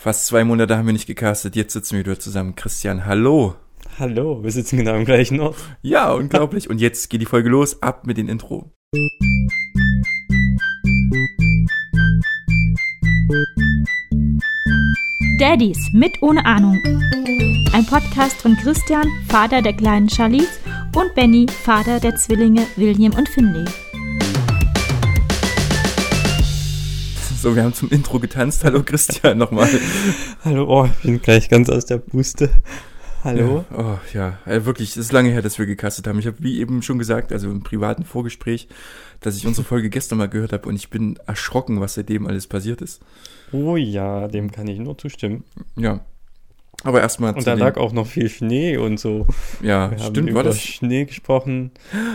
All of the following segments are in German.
Fast zwei Monate haben wir nicht gecastet, jetzt sitzen wir wieder zusammen. Christian, hallo. Hallo, wir sitzen genau am gleichen Ort. Ja, unglaublich. Und jetzt geht die Folge los, ab mit den Intro. Daddies mit ohne Ahnung. Ein Podcast von Christian, Vater der kleinen Charlize, und Benny, Vater der Zwillinge William und Finley. So, wir haben zum Intro getanzt. Hallo Christian nochmal. Hallo, oh, ich bin gleich ganz aus der Puste. Hallo. Ja, oh ja, äh, wirklich, es ist lange her, dass wir gecastet haben. Ich habe wie eben schon gesagt, also im privaten Vorgespräch, dass ich unsere Folge gestern mal gehört habe und ich bin erschrocken, was seitdem alles passiert ist. Oh ja, dem kann ich nur zustimmen. Ja. Aber erstmal. Und da lag auch noch viel Schnee und so. Ja, Wir haben stimmt, über war das. Schnee gesprochen.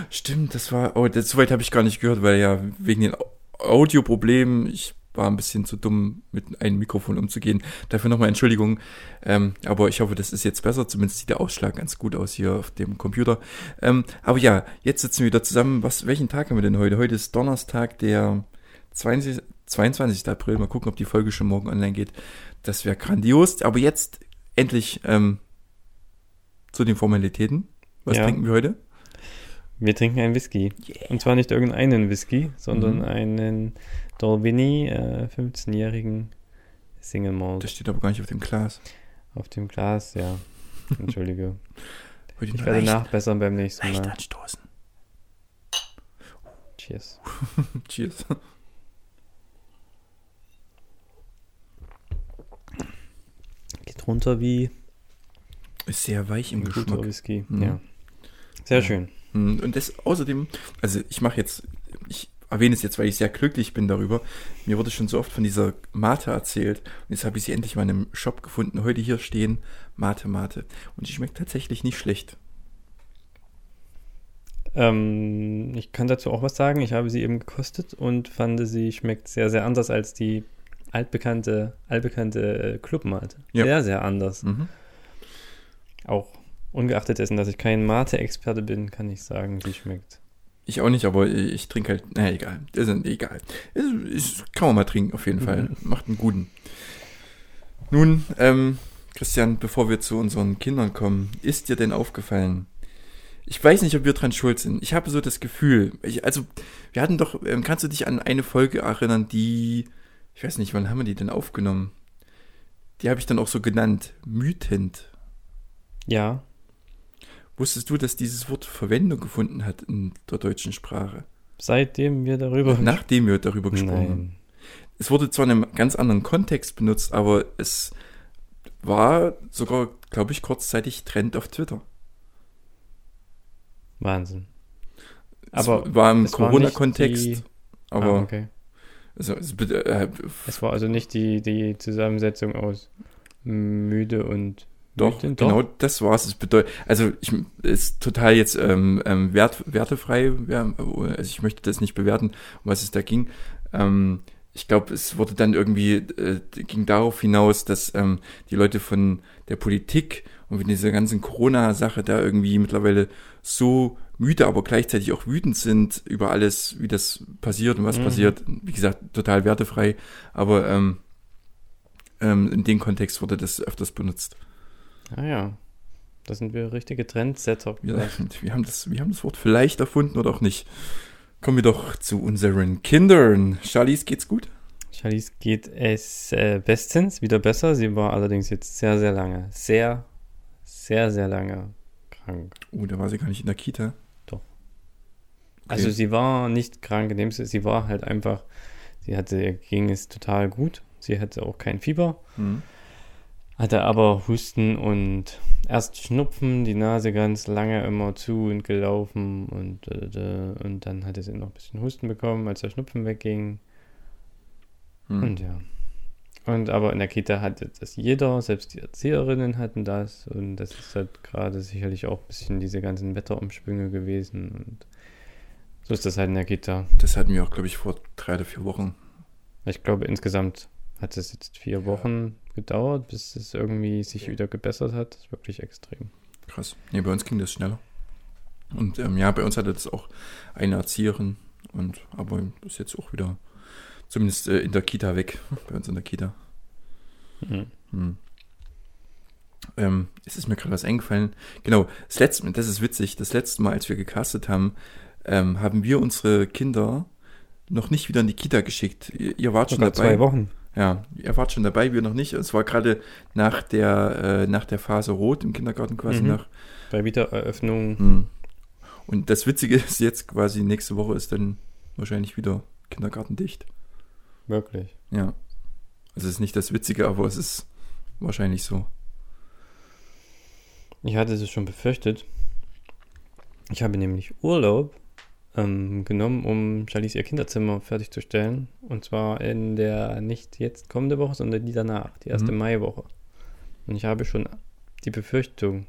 Stimmt, das war. Oh, das, so weit habe ich gar nicht gehört, weil ja wegen den Au- Audioproblemen, ich war ein bisschen zu dumm, mit einem Mikrofon umzugehen. Dafür nochmal Entschuldigung. Ähm, aber ich hoffe, das ist jetzt besser. Zumindest sieht der Ausschlag ganz gut aus hier auf dem Computer. Ähm, aber ja, jetzt sitzen wir wieder zusammen. Was, welchen Tag haben wir denn heute? Heute ist Donnerstag, der 20, 22. April. Mal gucken, ob die Folge schon morgen online geht. Das wäre grandios. Aber jetzt endlich ähm, zu den Formalitäten. Was Ja. trinken wir heute? Wir trinken einen Whisky. Und zwar nicht irgendeinen Whisky, sondern Mhm. einen Dolvini, äh, 15-jährigen Single Malt. Das steht aber gar nicht auf dem Glas. Auf dem Glas, ja. Entschuldige. Ich werde leicht- nachbessern beim nächsten Mal. anstoßen. Cheers. Cheers. Geht runter wie Ist sehr weich im Geschmack. Whisky. Mhm. Ja. Sehr Ja. schön. Mm, Und das außerdem, also ich mache jetzt, erwähne es jetzt, weil ich sehr glücklich bin darüber. Mir wurde schon so oft von dieser Mate erzählt. Und jetzt habe ich sie endlich mal in einem Shop gefunden. Heute hier stehen Mate Mate. Und die schmeckt tatsächlich nicht schlecht. Ähm, ich kann dazu auch was sagen. Ich habe sie eben gekostet und fand, sie schmeckt sehr, sehr anders als die altbekannte, altbekannte äh, Clubmate. Ja. Sehr, sehr anders. Mhm. Auch ungeachtet dessen, dass ich kein Mate-Experte bin, kann ich sagen, sie schmeckt. Ich auch nicht, aber ich trinke halt, naja, egal. Ist egal. Ist, ist, kann man mal trinken, auf jeden Fall. Macht einen guten. Nun, ähm, Christian, bevor wir zu unseren Kindern kommen, ist dir denn aufgefallen? Ich weiß nicht, ob wir dran schuld sind. Ich habe so das Gefühl, ich, also, wir hatten doch, ähm, kannst du dich an eine Folge erinnern, die, ich weiß nicht, wann haben wir die denn aufgenommen? Die habe ich dann auch so genannt, mythend. Ja, Wusstest du, dass dieses Wort Verwendung gefunden hat in der deutschen Sprache? seitdem wir darüber Nachdem wir darüber gesprochen haben. Es wurde zwar in einem ganz anderen Kontext benutzt, aber es war sogar, glaube ich, kurzzeitig Trend auf Twitter. Wahnsinn. Es Aber war im es war Corona-Kontext, nicht aber ah, okay. also, es, äh, Es war also nicht die, die Zusammensetzung aus müde und doch, müde? genau das war es. Es bedeutet, also ich ist total jetzt ähm, ähm, wert, wertefrei, ja, also ich möchte das nicht bewerten, um was es da ging. Ähm, ich glaube, es wurde dann irgendwie, äh, ging darauf hinaus, dass ähm, die Leute von der Politik und von dieser ganzen Corona-Sache da irgendwie mittlerweile so müde, aber gleichzeitig auch wütend sind über alles, wie das passiert und was Mhm. passiert. Wie gesagt, total wertefrei, aber ähm, ähm, in dem Kontext wurde das öfters benutzt. Ah ja. Da sind wir richtige Trendsetter. Wir, wir, haben das, wir haben das Wort vielleicht erfunden oder auch nicht. Kommen wir doch zu unseren Kindern. Charlies, geht's gut? Charlize geht es äh, bestens, wieder besser. Sie war allerdings jetzt sehr, sehr lange, sehr, sehr, sehr lange krank. Oh, da war sie gar nicht in der Kita. Doch. Okay. Also sie war nicht krank, in dem Sinne, sie war halt einfach, sie hatte, ihr ging es total gut. Sie hatte auch kein Fieber, Hm. Hatte aber Husten und erst Schnupfen, die Nase ganz lange immer zu und gelaufen und, äh, und dann hatte sie noch ein bisschen Husten bekommen, als der Schnupfen wegging. Hm. Und ja. Und aber in der Kita hatte das jeder, selbst die Erzieherinnen hatten das. Und das ist halt gerade sicherlich auch ein bisschen diese ganzen Wetterumschwünge gewesen. Und so ist das halt in der Kita. Das hatten wir auch, glaube ich, vor drei oder vier Wochen. Ich glaube, insgesamt hat es jetzt vier Wochen gedauert, bis es irgendwie sich wieder gebessert hat. Das ist wirklich extrem. Krass. Nee, bei uns ging das schneller. Und ähm, ja, bei uns hatte das auch eine Erzieherin. Und aber ist jetzt auch wieder zumindest äh, in der Kita weg. Bei uns in der Kita. Mhm. Hm. Ähm, es ist mir gerade was eingefallen. Genau, das letzte, das ist witzig, das letzte Mal, als wir gecastet haben, ähm, haben wir unsere Kinder noch nicht wieder in die Kita geschickt. Ihr, ihr wart schon dabei. zwei Wochen. Ja, ihr wart schon dabei, wir noch nicht. Es war gerade nach der, äh, nach der Phase Rot im Kindergarten quasi Mhm. nach. Bei Wiedereröffnung. Hm. Und das Witzige ist jetzt quasi, nächste Woche ist dann wahrscheinlich wieder Kindergarten dicht. Wirklich. Ja. Also es ist nicht das Witzige, aber es ist wahrscheinlich so. Ich hatte es schon befürchtet. Ich habe nämlich Urlaub ähm, genommen, um Charlize ihr Kinderzimmer fertigzustellen. Und zwar in der nicht jetzt kommende Woche, sondern die danach, die erste Mhm. Maiwoche. Und ich habe schon die Befürchtung,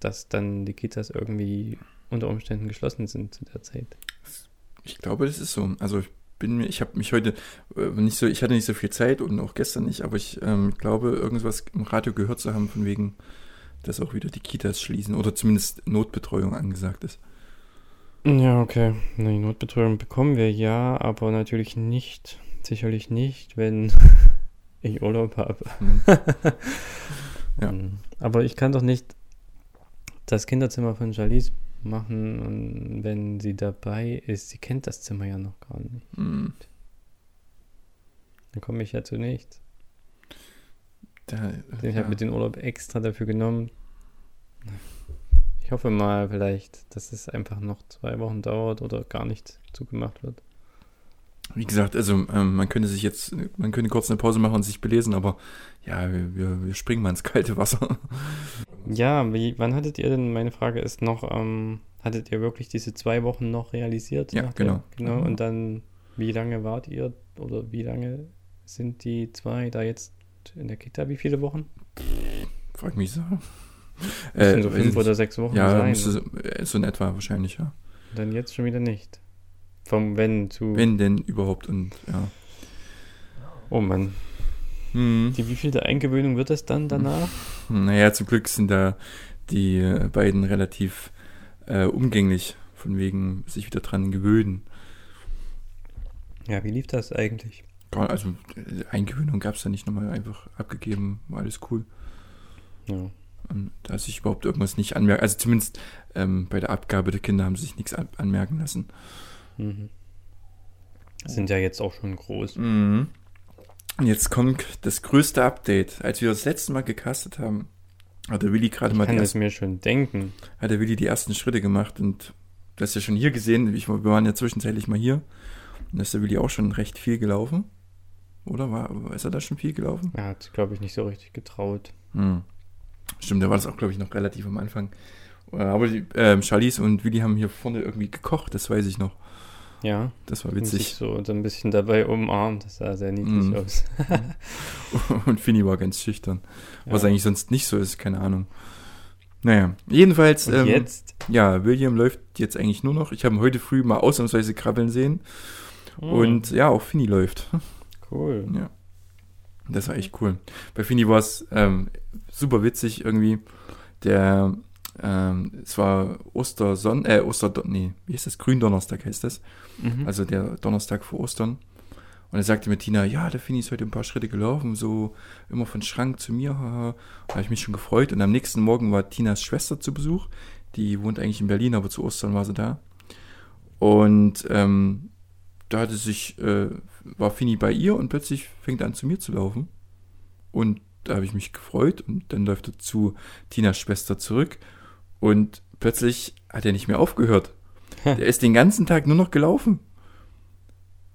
dass dann die Kitas irgendwie unter Umständen geschlossen sind zu der Zeit. Ich glaube, das ist so. Also ich bin mir, ich habe mich heute äh, nicht so, ich hatte nicht so viel Zeit und auch gestern nicht, aber ich ähm, glaube, irgendwas im Radio gehört zu haben, von wegen, dass auch wieder die Kitas schließen oder zumindest Notbetreuung angesagt ist. Ja, okay. Na, die Notbetreuung bekommen wir ja, aber natürlich nicht, sicherlich nicht, wenn ich Urlaub habe. Hm. Ja. Mhm. Aber ich kann doch nicht das Kinderzimmer von Jalice machen, und wenn sie dabei ist. Sie kennt das Zimmer ja noch gar nicht. Hm. Dann komme ich ja zu nichts. Da, Ich ja. habe mir den Urlaub extra dafür genommen. Ich hoffe mal vielleicht, dass es einfach noch zwei Wochen dauert oder gar nicht zugemacht wird. Wie gesagt, also ähm, man könnte sich jetzt, man könnte kurz eine Pause machen und sich belesen, aber ja, wir, wir, wir springen mal ins kalte Wasser. Ja, wie, wann hattet ihr denn, meine Frage ist noch, ähm, hattet ihr wirklich diese zwei Wochen noch realisiert? Ja, nach der- genau. Genau, und dann, wie lange wart ihr oder wie lange sind die zwei da jetzt in der Kita? Wie viele Wochen? Frag mich so. Das sind so weiß ich fünf nicht. oder sechs Wochen Ja, sein. müsste so, äh, so in etwa wahrscheinlich, ja. Und dann jetzt schon wieder nicht. Vom Wenn zu. Wenn denn überhaupt und ja. Oh Mann. Hm. Die wievielte Eingewöhnung wird es dann danach? Naja, zum Glück sind da die äh, beiden relativ äh, umgänglich, von wegen sich wieder dran gewöhnen. Ja, wie lief das eigentlich? Also äh, Eingewöhnung gab es da nicht nochmal einfach abgegeben, war alles cool. Ja. Und da sich überhaupt irgendwas nicht anmerken, also zumindest ähm, bei der Abgabe der Kinder haben sie sich nichts an anmerken lassen. Mhm. Sind ja jetzt auch schon groß. Mhm. Und jetzt kommt das größte Update. Als wir das letzte Mal gecastet haben, hat der Willi gerade Ich mal die kann es mir schon denken. hat der Willi die ersten Schritte gemacht und du hast ja schon hier gesehen, ich, wir waren ja zwischenzeitlich mal hier und da ist der Willi auch schon recht viel gelaufen. Oder war, ist er da schon viel gelaufen? Er hat, glaube ich, nicht so richtig getraut. Hm. Stimmt, da war das auch, glaube ich, noch relativ am Anfang. Äh, Aber die, ähm, Charlize und Willi haben hier vorne irgendwie gekocht, das weiß ich noch. Ja. Das war witzig. so, so ein bisschen dabei umarmt. Das sah sehr niedlich Mhm. aus. Und Finny war ganz schüchtern. Was Ja. eigentlich sonst nicht so ist, keine Ahnung. Naja, jedenfalls, ähm, jetzt? ja, William läuft jetzt eigentlich nur noch. Ich habe ihn heute früh mal ausnahmsweise krabbeln sehen. Hm, Und ja, auch Finny läuft. cool. Ja. Das war echt cool. Bei Finny war es ähm, super witzig irgendwie. Der, ähm, es war Osterson, äh, Osterdon, nee, wie heißt das? Gründonnerstag heißt das. Mhm. Also der Donnerstag vor Ostern. Und er sagte mir Tina, ja, der Finny ist heute ein paar Schritte gelaufen, so immer von Schrank zu mir. haha. Da habe ich mich schon gefreut. Und am nächsten Morgen war Tinas Schwester zu Besuch. Die wohnt eigentlich in Berlin, aber zu Ostern war sie da. Und ähm, da hatte sich, äh, war Finny bei ihr und plötzlich fängt er an zu mir zu laufen. Und da habe ich mich gefreut und dann läuft er zu Tinas Schwester zurück und plötzlich hat er nicht mehr aufgehört. Der ist den ganzen Tag nur noch gelaufen.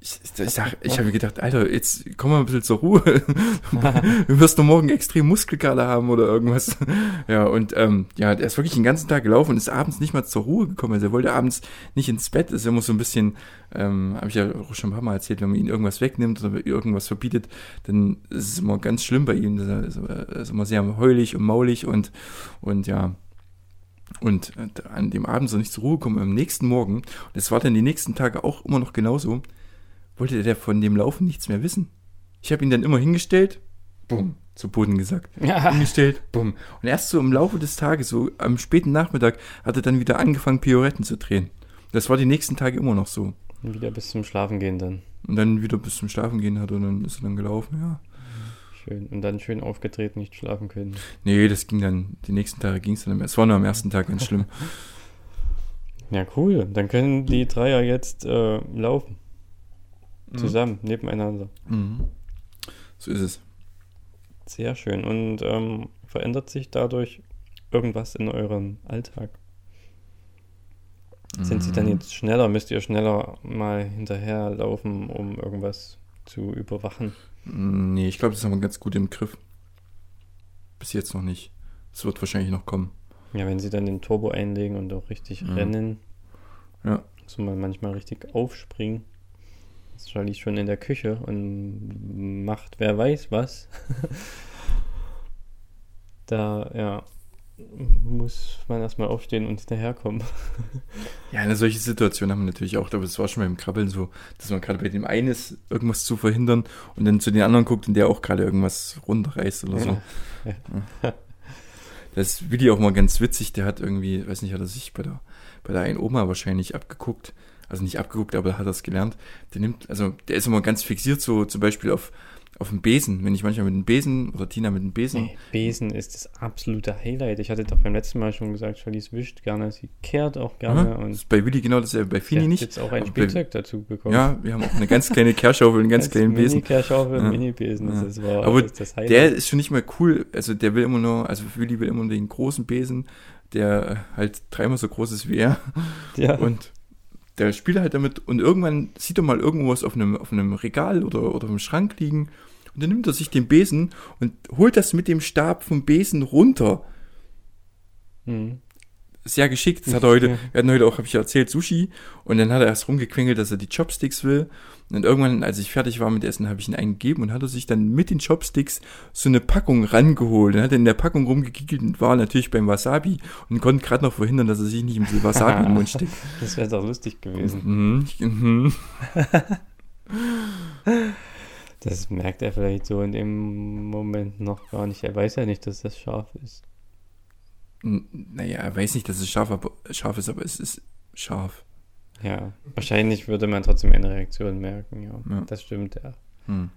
Ich, ich, sag- ich habe mir gedacht, Alter, jetzt komm mal ein bisschen zur Ruhe. Du wirst doch morgen extrem Muskelkater haben oder irgendwas. Ja, und ähm, ja, der ist wirklich den ganzen Tag gelaufen und ist abends nicht mal zur Ruhe gekommen. Also er wollte abends nicht ins Bett, ist immer so ein bisschen, ähm, habe ich ja auch schon ein paar Mal erzählt, wenn man ihn irgendwas wegnimmt oder irgendwas verbietet, dann ist es immer ganz schlimm bei ihm. Er ist, er ist immer sehr heulig und maulig und, und ja, und äh, an dem Abend so nicht zur Ruhe kommen, am nächsten Morgen, und es war dann die nächsten Tage auch immer noch genauso, wollte der von dem Laufen nichts mehr wissen. Ich habe ihn dann immer hingestellt, bumm, zu Boden gesagt. Ja. Hingestellt, bumm. Und erst so im Laufe des Tages, so am späten Nachmittag, hat er dann wieder angefangen, Pioretten zu drehen. Das war die nächsten Tage immer noch so. Wieder bis zum Schlafen gehen dann. Und dann wieder bis zum Schlafen gehen hat und dann ist er dann gelaufen, ja. Schön. Und dann schön aufgedreht, nicht schlafen können. Nee, das ging dann, die nächsten Tage ging es dann, es war nur am ersten Tag ganz schlimm. Ja, cool. Dann können die Dreier jetzt äh, laufen. Mhm. Zusammen, nebeneinander. Mhm. So ist es. Sehr schön. Und ähm, verändert sich dadurch irgendwas in eurem Alltag? Sind sie dann Mhm. jetzt schneller? Müsst ihr schneller mal hinterherlaufen, um irgendwas zu überwachen? Mm, Nee, ich glaube, das haben wir ganz gut im Griff. Bis jetzt noch nicht. Es wird wahrscheinlich noch kommen. Ja, wenn sie dann den Turbo einlegen und auch richtig Mhm. rennen, Ja. muss man manchmal richtig aufspringen. Ist Charlie schon in der Küche und macht wer weiß was. da, ja, muss man erstmal aufstehen und hinterherkommen. Ja, eine solche Situation haben wir natürlich auch, aber es war schon beim Krabbeln so, dass man gerade bei dem einen ist, irgendwas zu verhindern und dann zu den anderen guckt und der auch gerade irgendwas runterreißt oder so. Ja. Das ist Willi auch mal ganz witzig, der hat irgendwie, weiß nicht, hat er sich bei der, bei der einen Oma wahrscheinlich abgeguckt, also nicht abgeguckt, aber hat es gelernt. Der nimmt, also der ist immer ganz fixiert, so zum Beispiel auf, auf dem Besen, wenn ich manchmal mit dem Besen oder Tina mit dem Besen, Nee, Besen ist das absolute Highlight. Ich hatte doch beim letzten Mal schon gesagt, Charlize wischt gerne, sie kehrt auch gerne Aha, das und ist bei Willi genau dasselbe, bei Fini nicht. jetzt auch ein bei- Spielzeug dazu bekommen. Ja, wir haben auch eine ganz kleine Kehrschaufel, einen ganz kleinen Besen. Mini-Kerschaufel und Ja. Mini-Besen. Das Ja. ist- war Aber ist das. Der ist schon nicht mehr cool. Also der will immer nur, also Willi will immer nur den großen Besen, der halt dreimal so groß ist wie er. ja. Und der spielt halt damit und irgendwann sieht er mal irgendwas auf einem, auf einem Regal oder, oder im Schrank liegen. Und dann nimmt er sich den Besen und holt das mit dem Stab vom Besen runter. Mhm. Sehr geschickt. Das hat er heute, Ja. wir hatten heute auch, habe ich ja erzählt, Sushi. Und dann hat er erst rumgequengelt, dass er die Chopsticks will. Und irgendwann, als ich fertig war mit Essen, habe ich ihn eingegeben und hat er sich dann mit den Chopsticks so eine Packung rangeholt. Dann hat er in der Packung rumgegickelt und war natürlich beim Wasabi und konnte gerade noch verhindern, dass er sich nicht mit Wasabi den Mund steckt. Das wäre doch lustig gewesen. Mhm, mhm. Das merkt er vielleicht so in dem Moment noch gar nicht. Er weiß ja nicht, dass das scharf ist. Naja, er weiß nicht, dass es scharf, aber, scharf ist, aber es ist scharf. Ja, wahrscheinlich würde man trotzdem eine Reaktion merken, ja. Ja. Das stimmt, ja. Hm.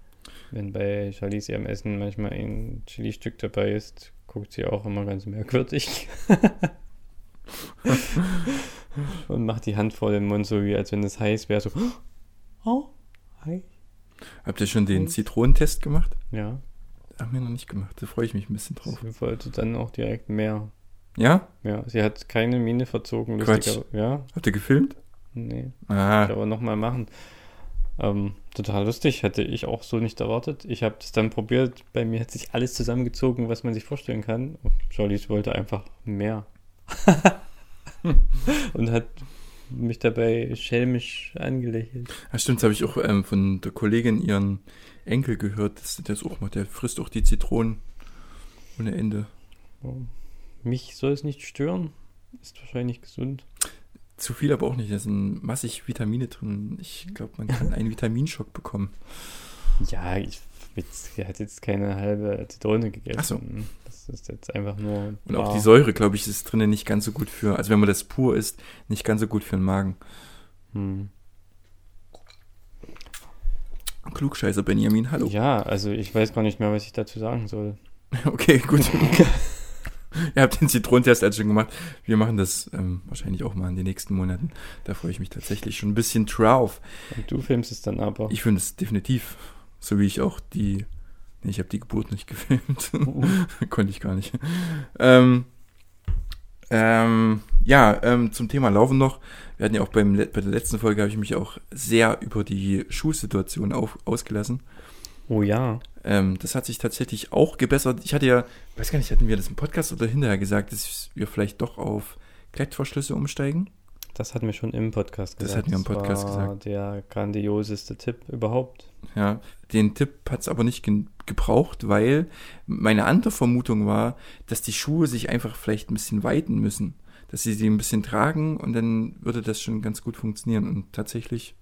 Wenn bei Charlize ihrem Essen manchmal ein Chili-Stück dabei ist, guckt sie auch immer ganz merkwürdig. Und macht die Hand vor den Mund, so wie als wenn es heiß wäre, so. Oh, hi. Habt ihr schon den Und? Zitronentest gemacht? Ja, Haben wir noch nicht gemacht. Da freue ich mich ein bisschen drauf. sie wollte dann auch direkt mehr. Ja? Ja, sie hat keine Miene verzogen. Quatsch. Ja, Habt ihr gefilmt? nee. Ah, Ich aber nochmal machen. Ähm, total lustig, hätte ich auch so nicht erwartet. Ich habe das dann probiert. Bei mir hat sich alles zusammengezogen, was man sich vorstellen kann. Charlize wollte einfach mehr. Und hat mich dabei schelmisch angelächelt. Ja, stimmt, das habe ich auch ähm, von der Kollegin ihren Enkel gehört, dass der das auch macht. Der frisst auch die Zitronen ohne Ende. So. Mich soll es nicht stören. Ist wahrscheinlich gesund. Zu viel aber auch nicht. Da sind massig Vitamine drin. Ich glaube, man kann einen Vitaminschock bekommen. Ja, ich jetzt, hat jetzt keine halbe Zitrone gegessen. Ach so. Das ist jetzt einfach nur. Und auch die Säure, glaube ich, ist drinnen nicht ganz so gut für, also wenn man das pur isst, nicht ganz so gut für den Magen. Hm. Klugscheißer Benjamin, hallo. Ja, also ich weiß gar nicht mehr, was ich dazu sagen soll. Okay, gut. Ihr habt den Zitronentest also schon gemacht. Wir machen das ähm, wahrscheinlich auch mal in den nächsten Monaten. Da freue ich mich tatsächlich schon ein bisschen drauf. Und du filmst es dann aber. Ich finde es definitiv, so wie ich auch die, nee, ich habe die Geburt nicht gefilmt. Konnte ich gar nicht. Ähm, ähm, ja, ähm, zum Thema Laufen noch. Wir hatten ja auch beim, bei der letzten Folge habe ich mich auch sehr über die Schuhsituation auf, ausgelassen. Oh ja. Ähm, das hat sich tatsächlich auch gebessert. Ich hatte ja, weiß gar nicht, hatten wir das im Podcast oder hinterher gesagt, dass wir vielleicht doch auf Klettverschlüsse umsteigen? Das hatten wir schon im Podcast Das gesagt. hatten wir im Podcast war gesagt. der grandioseste Tipp überhaupt. Ja, den Tipp hat es aber nicht gen- gebraucht, weil meine andere Vermutung war, dass die Schuhe sich einfach vielleicht ein bisschen weiten müssen. Dass sie sie ein bisschen tragen und dann würde das schon ganz gut funktionieren. Und tatsächlich,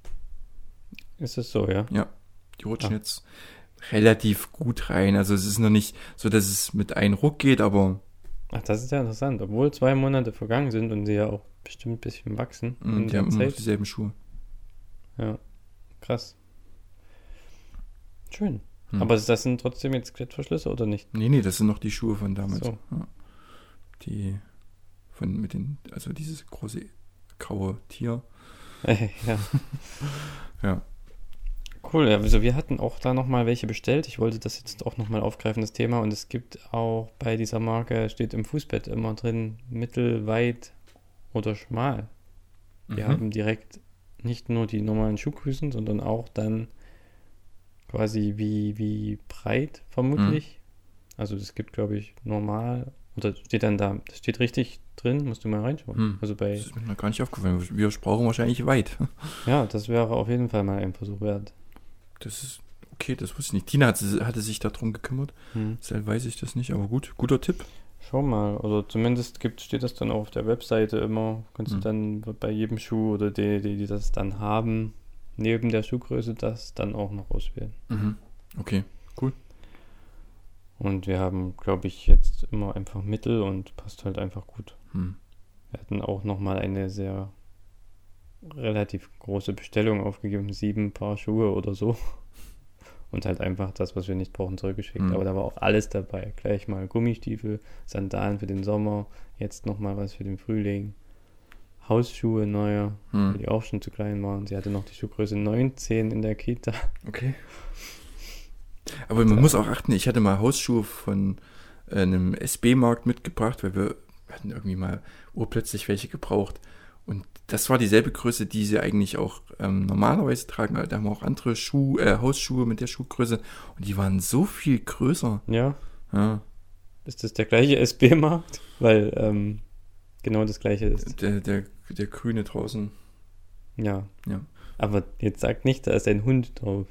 Ist es so, ja? die rutschen jetzt relativ gut rein. Also es ist noch nicht so, dass es mit einem Ruck geht, aber Ach, das ist ja interessant. Obwohl zwei Monate vergangen sind und sie ja auch bestimmt ein bisschen wachsen mm, in die haben immer noch dieselben Schuhe. Ja, krass. Schön. Hm. Aber das sind trotzdem jetzt Klettverschlüsse oder nicht? Nee, nee, das sind noch die Schuhe von damals. So. Ja. Die von mit den, also dieses große graue Tier. ja. Ja. Cool, ja, also wir hatten auch da nochmal welche bestellt. Ich wollte das jetzt auch nochmal aufgreifen, das Thema. Und es gibt auch bei dieser Marke, steht im Fußbett immer drin, mittel, weit oder schmal. Wir Mhm. haben direkt nicht nur die normalen Schuhgrößen, sondern auch dann quasi wie, wie breit vermutlich. Also es gibt, glaube ich, normal, oder steht dann da, das steht richtig drin, musst du mal reinschauen. Hm. Also bei, Das ist mir gar nicht aufgefallen. Wir brauchen wahrscheinlich weit. ja, das wäre auf jeden Fall mal ein Versuch wert. Das ist okay, das wusste ich nicht. Tina hatte, hatte sich darum gekümmert. Hm. Deshalb weiß ich das nicht, aber gut, guter Tipp. Schau mal, oder zumindest gibt, steht das dann auch auf der Webseite immer. Kannst Mhm. du dann bei jedem Schuh oder die, die, die das dann haben, neben der Schuhgröße das dann auch noch auswählen. Mhm. Okay. Und wir haben, glaube ich, jetzt immer einfach Mittel und passt halt einfach gut. Hm. Wir hatten auch nochmal eine sehr relativ große Bestellung aufgegeben, sieben Paar Schuhe oder so. Und halt einfach das, was wir nicht brauchen, zurückgeschickt. Mhm. Aber da war auch alles dabei. Gleich mal Gummistiefel, Sandalen für den Sommer, jetzt nochmal was für den Frühling. Hausschuhe neue, weil Hm. die auch schon zu klein waren. Sie hatte noch die Schuhgröße 19 in der Kita. Okay. Aber man muss auch achten, ich hatte mal Hausschuhe von äh, einem SB-Markt mitgebracht, weil wir hatten irgendwie mal urplötzlich welche gebraucht. Und das war dieselbe Größe, die sie eigentlich auch ähm, normalerweise tragen. Da haben wir auch andere Schuh, äh, Hausschuhe mit der Schuhgröße. Und die waren so viel größer. Ja, Ja, ist das der gleiche SB-Markt? Weil ähm, genau das gleiche ist. der, der, der Grüne draußen. Ja. Ja. Aber jetzt sagt nicht, da ist ein Hund drauf.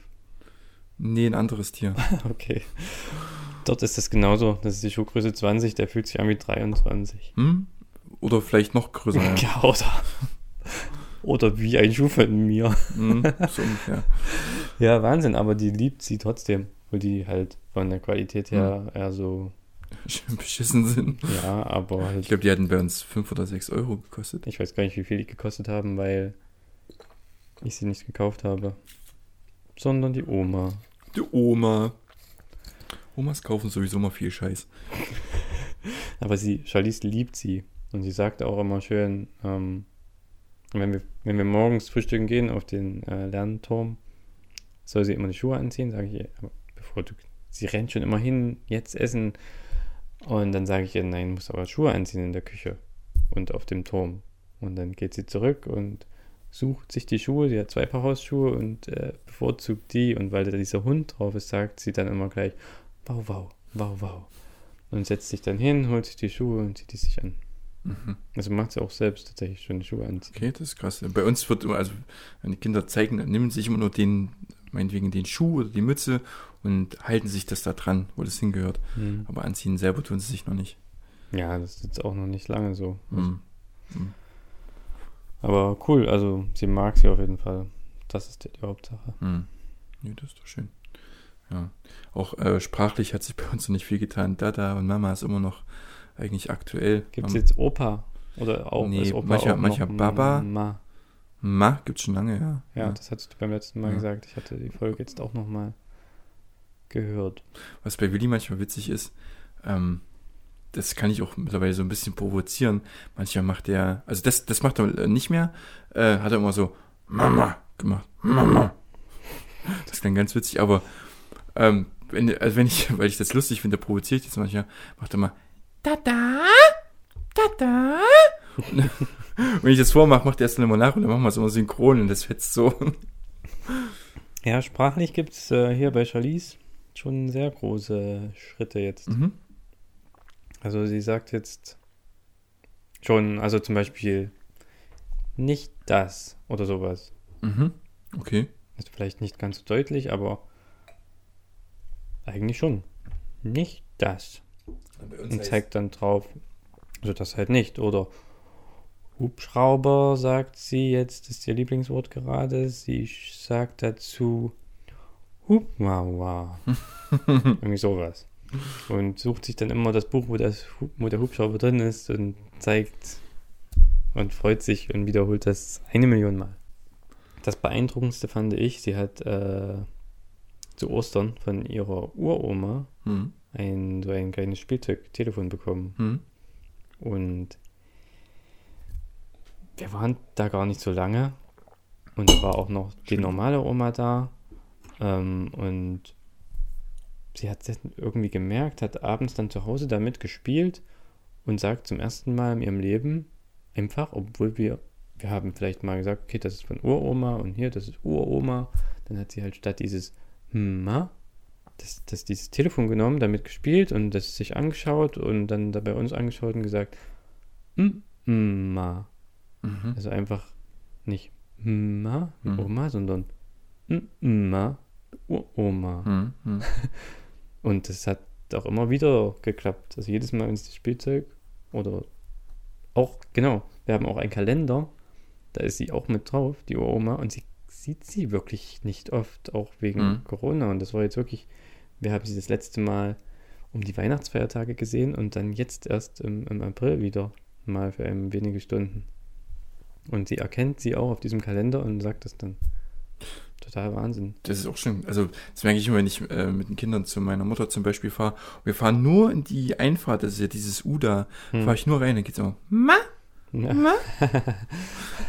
Nee, ein anderes Tier. Okay. Dort ist das genauso. Das ist die Schuhgröße 20, der fühlt sich an wie 23. Hm? Oder vielleicht noch größer. Ja. Ja, oder, oder wie ein Schuh von mir. Hm, so ungefähr. Ja, Wahnsinn, aber die liebt sie trotzdem. Weil die halt von der Qualität her eher so, Schön beschissen sind. ja, aber Ich halt, glaube, die hatten bei uns 5 oder 6 Euro gekostet. ich weiß gar nicht, wie viel die gekostet haben, weil ich sie nicht gekauft habe. Sondern die Oma. Die Oma. Omas kaufen sowieso mal viel Scheiß. Aber sie, Charlize liebt sie. Und sie sagt auch immer schön, ähm, wenn, wir, wenn wir morgens frühstücken gehen auf den äh, Lernturm, soll sie immer die Schuhe anziehen, sage ich bevor du, sie rennt schon immer hin, jetzt essen. Und dann sage ich ihr, nein, du musst aber Schuhe anziehen in der Küche und auf dem Turm. Und dann geht sie zurück und sucht sich die Schuhe, sie hat zwei Paar Hausschuhe und äh, bevorzugt die. Und weil da dieser Hund drauf ist, sagt sie dann immer gleich, wow, wow, wow, wow. Und setzt sich dann hin, holt sich die Schuhe und zieht die sich an. Mhm. Also macht sie auch selbst tatsächlich schon die Schuhe anziehen. Okay, das ist krass. Bei uns wird immer, also wenn die Kinder zeigen, dann nehmen sie sich immer nur den, meinetwegen den Schuh oder die Mütze und halten sich das da dran, wo das hingehört. Hm. Aber anziehen selber tun sie sich noch nicht. Ja, das ist jetzt auch noch nicht lange so. Mhm. Aber cool, also sie mag sie auf jeden Fall. Das ist die Hauptsache. Mhm. Nee, das ist doch schön. Ja. Auch äh, sprachlich hat sich bei uns noch nicht viel getan. Dada und Mama ist immer noch eigentlich aktuell. Gibt es jetzt Opa? Oder auch Nee, Opa mancher- auch mancher Baba. Ma? Ma gibt's schon lange, ja. Ja, das hattest du beim letzten Mal Ja. gesagt. Ich hatte die Folge jetzt auch nochmal gehört. Was bei Willi manchmal witzig ist, ähm, das kann ich auch mittlerweile so ein bisschen provozieren. Manchmal macht er, also das, das macht er äh, nicht mehr, äh, hat er immer so Mama gemacht. Mama. Das klang ganz witzig, aber ähm, wenn, also wenn ich, weil ich das lustig finde, provoziere ich das manchmal, macht er mal Tada, Tada. Wenn ich das vormache, macht er erst dann immer nach und dann machen wir es immer synchron und das fetzt so. Ja, sprachlich gibt es äh, hier bei Charlize schon sehr große Schritte jetzt. Mhm. Also sie sagt jetzt schon, also zum Beispiel nicht das oder sowas. Mhm. Okay. Ist vielleicht nicht ganz so deutlich, aber eigentlich schon. Nicht das. Und zeigt dann drauf, also das halt nicht. Oder Hubschrauber, sagt sie jetzt, ist ihr Lieblingswort gerade. Sie sagt dazu Hubmauer. Irgendwie sowas. Und sucht sich dann immer das Buch, wo, das, wo der Hubschrauber drin ist und zeigt und freut sich und wiederholt das eine Million Mal. Das Beeindruckendste fand ich, sie hat äh, zu Ostern von ihrer Uroma Hm. Ein, so ein kleines Spielzeugtelefon bekommen. Hm. Und wir waren da gar nicht so lange. Und da war auch noch die normale Oma da. Ähm, und sie hat es irgendwie gemerkt, hat abends dann zu Hause damit gespielt und sagt zum ersten Mal in ihrem Leben einfach, obwohl wir, wir haben vielleicht mal gesagt, okay, das ist von Uroma und hier, das ist Uroma. Dann hat sie halt statt dieses Ma, das, das dieses Telefon genommen, damit gespielt und das sich angeschaut und dann da bei uns angeschaut und gesagt, "Mm, Ma. Mhm. Also einfach nicht Ma, Mhm. Oma, sondern "Mm, Ma, Uroma. Hm. Hm. Und das hat auch immer wieder geklappt. Also jedes Mal, wenn es das Spielzeug oder auch, genau, wir haben auch einen Kalender, da ist sie auch mit drauf, die Uroma, und sie sieht sie wirklich nicht oft, auch wegen Mhm. Corona. Und das war jetzt wirklich, wir haben sie das letzte Mal um die Weihnachtsfeiertage gesehen und dann jetzt erst im, im April wieder mal für ein wenige Stunden. Und sie erkennt sie auch auf diesem Kalender und sagt das dann. Total Wahnsinn. Das ist auch schön. Also, das merke ich immer, wenn ich äh, mit den Kindern zu meiner Mutter zum Beispiel fahre. Wir fahren nur in die Einfahrt, das ist ja dieses U da. Hm. Fahre ich nur rein, dann geht's immer, Ma, Ja. Ma.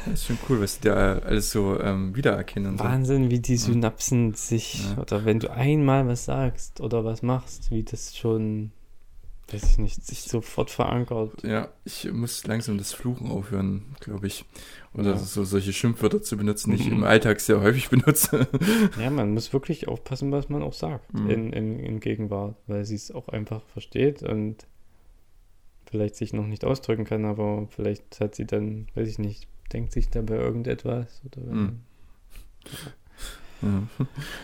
Das ist schon cool, was die da alles so ähm, wiedererkennen. und So. Wahnsinn, wie die Synapsen sich, Ja. oder wenn du einmal was sagst oder was machst, wie das schon, weiß ich nicht, sich sofort verankert. Ja, ich muss langsam das Fluchen aufhören, glaube ich. Oder Ja. so solche Schimpfwörter zu benutzen, die ich Mhm. im Alltag sehr häufig benutze. Ja, man muss wirklich aufpassen, was man auch sagt Mhm. in, in, in Gegenwart, weil sie es auch einfach versteht und vielleicht sich noch nicht ausdrücken kann, aber vielleicht hat sie dann, weiß ich nicht, denkt sich dabei irgendetwas oder Mhm. Ja.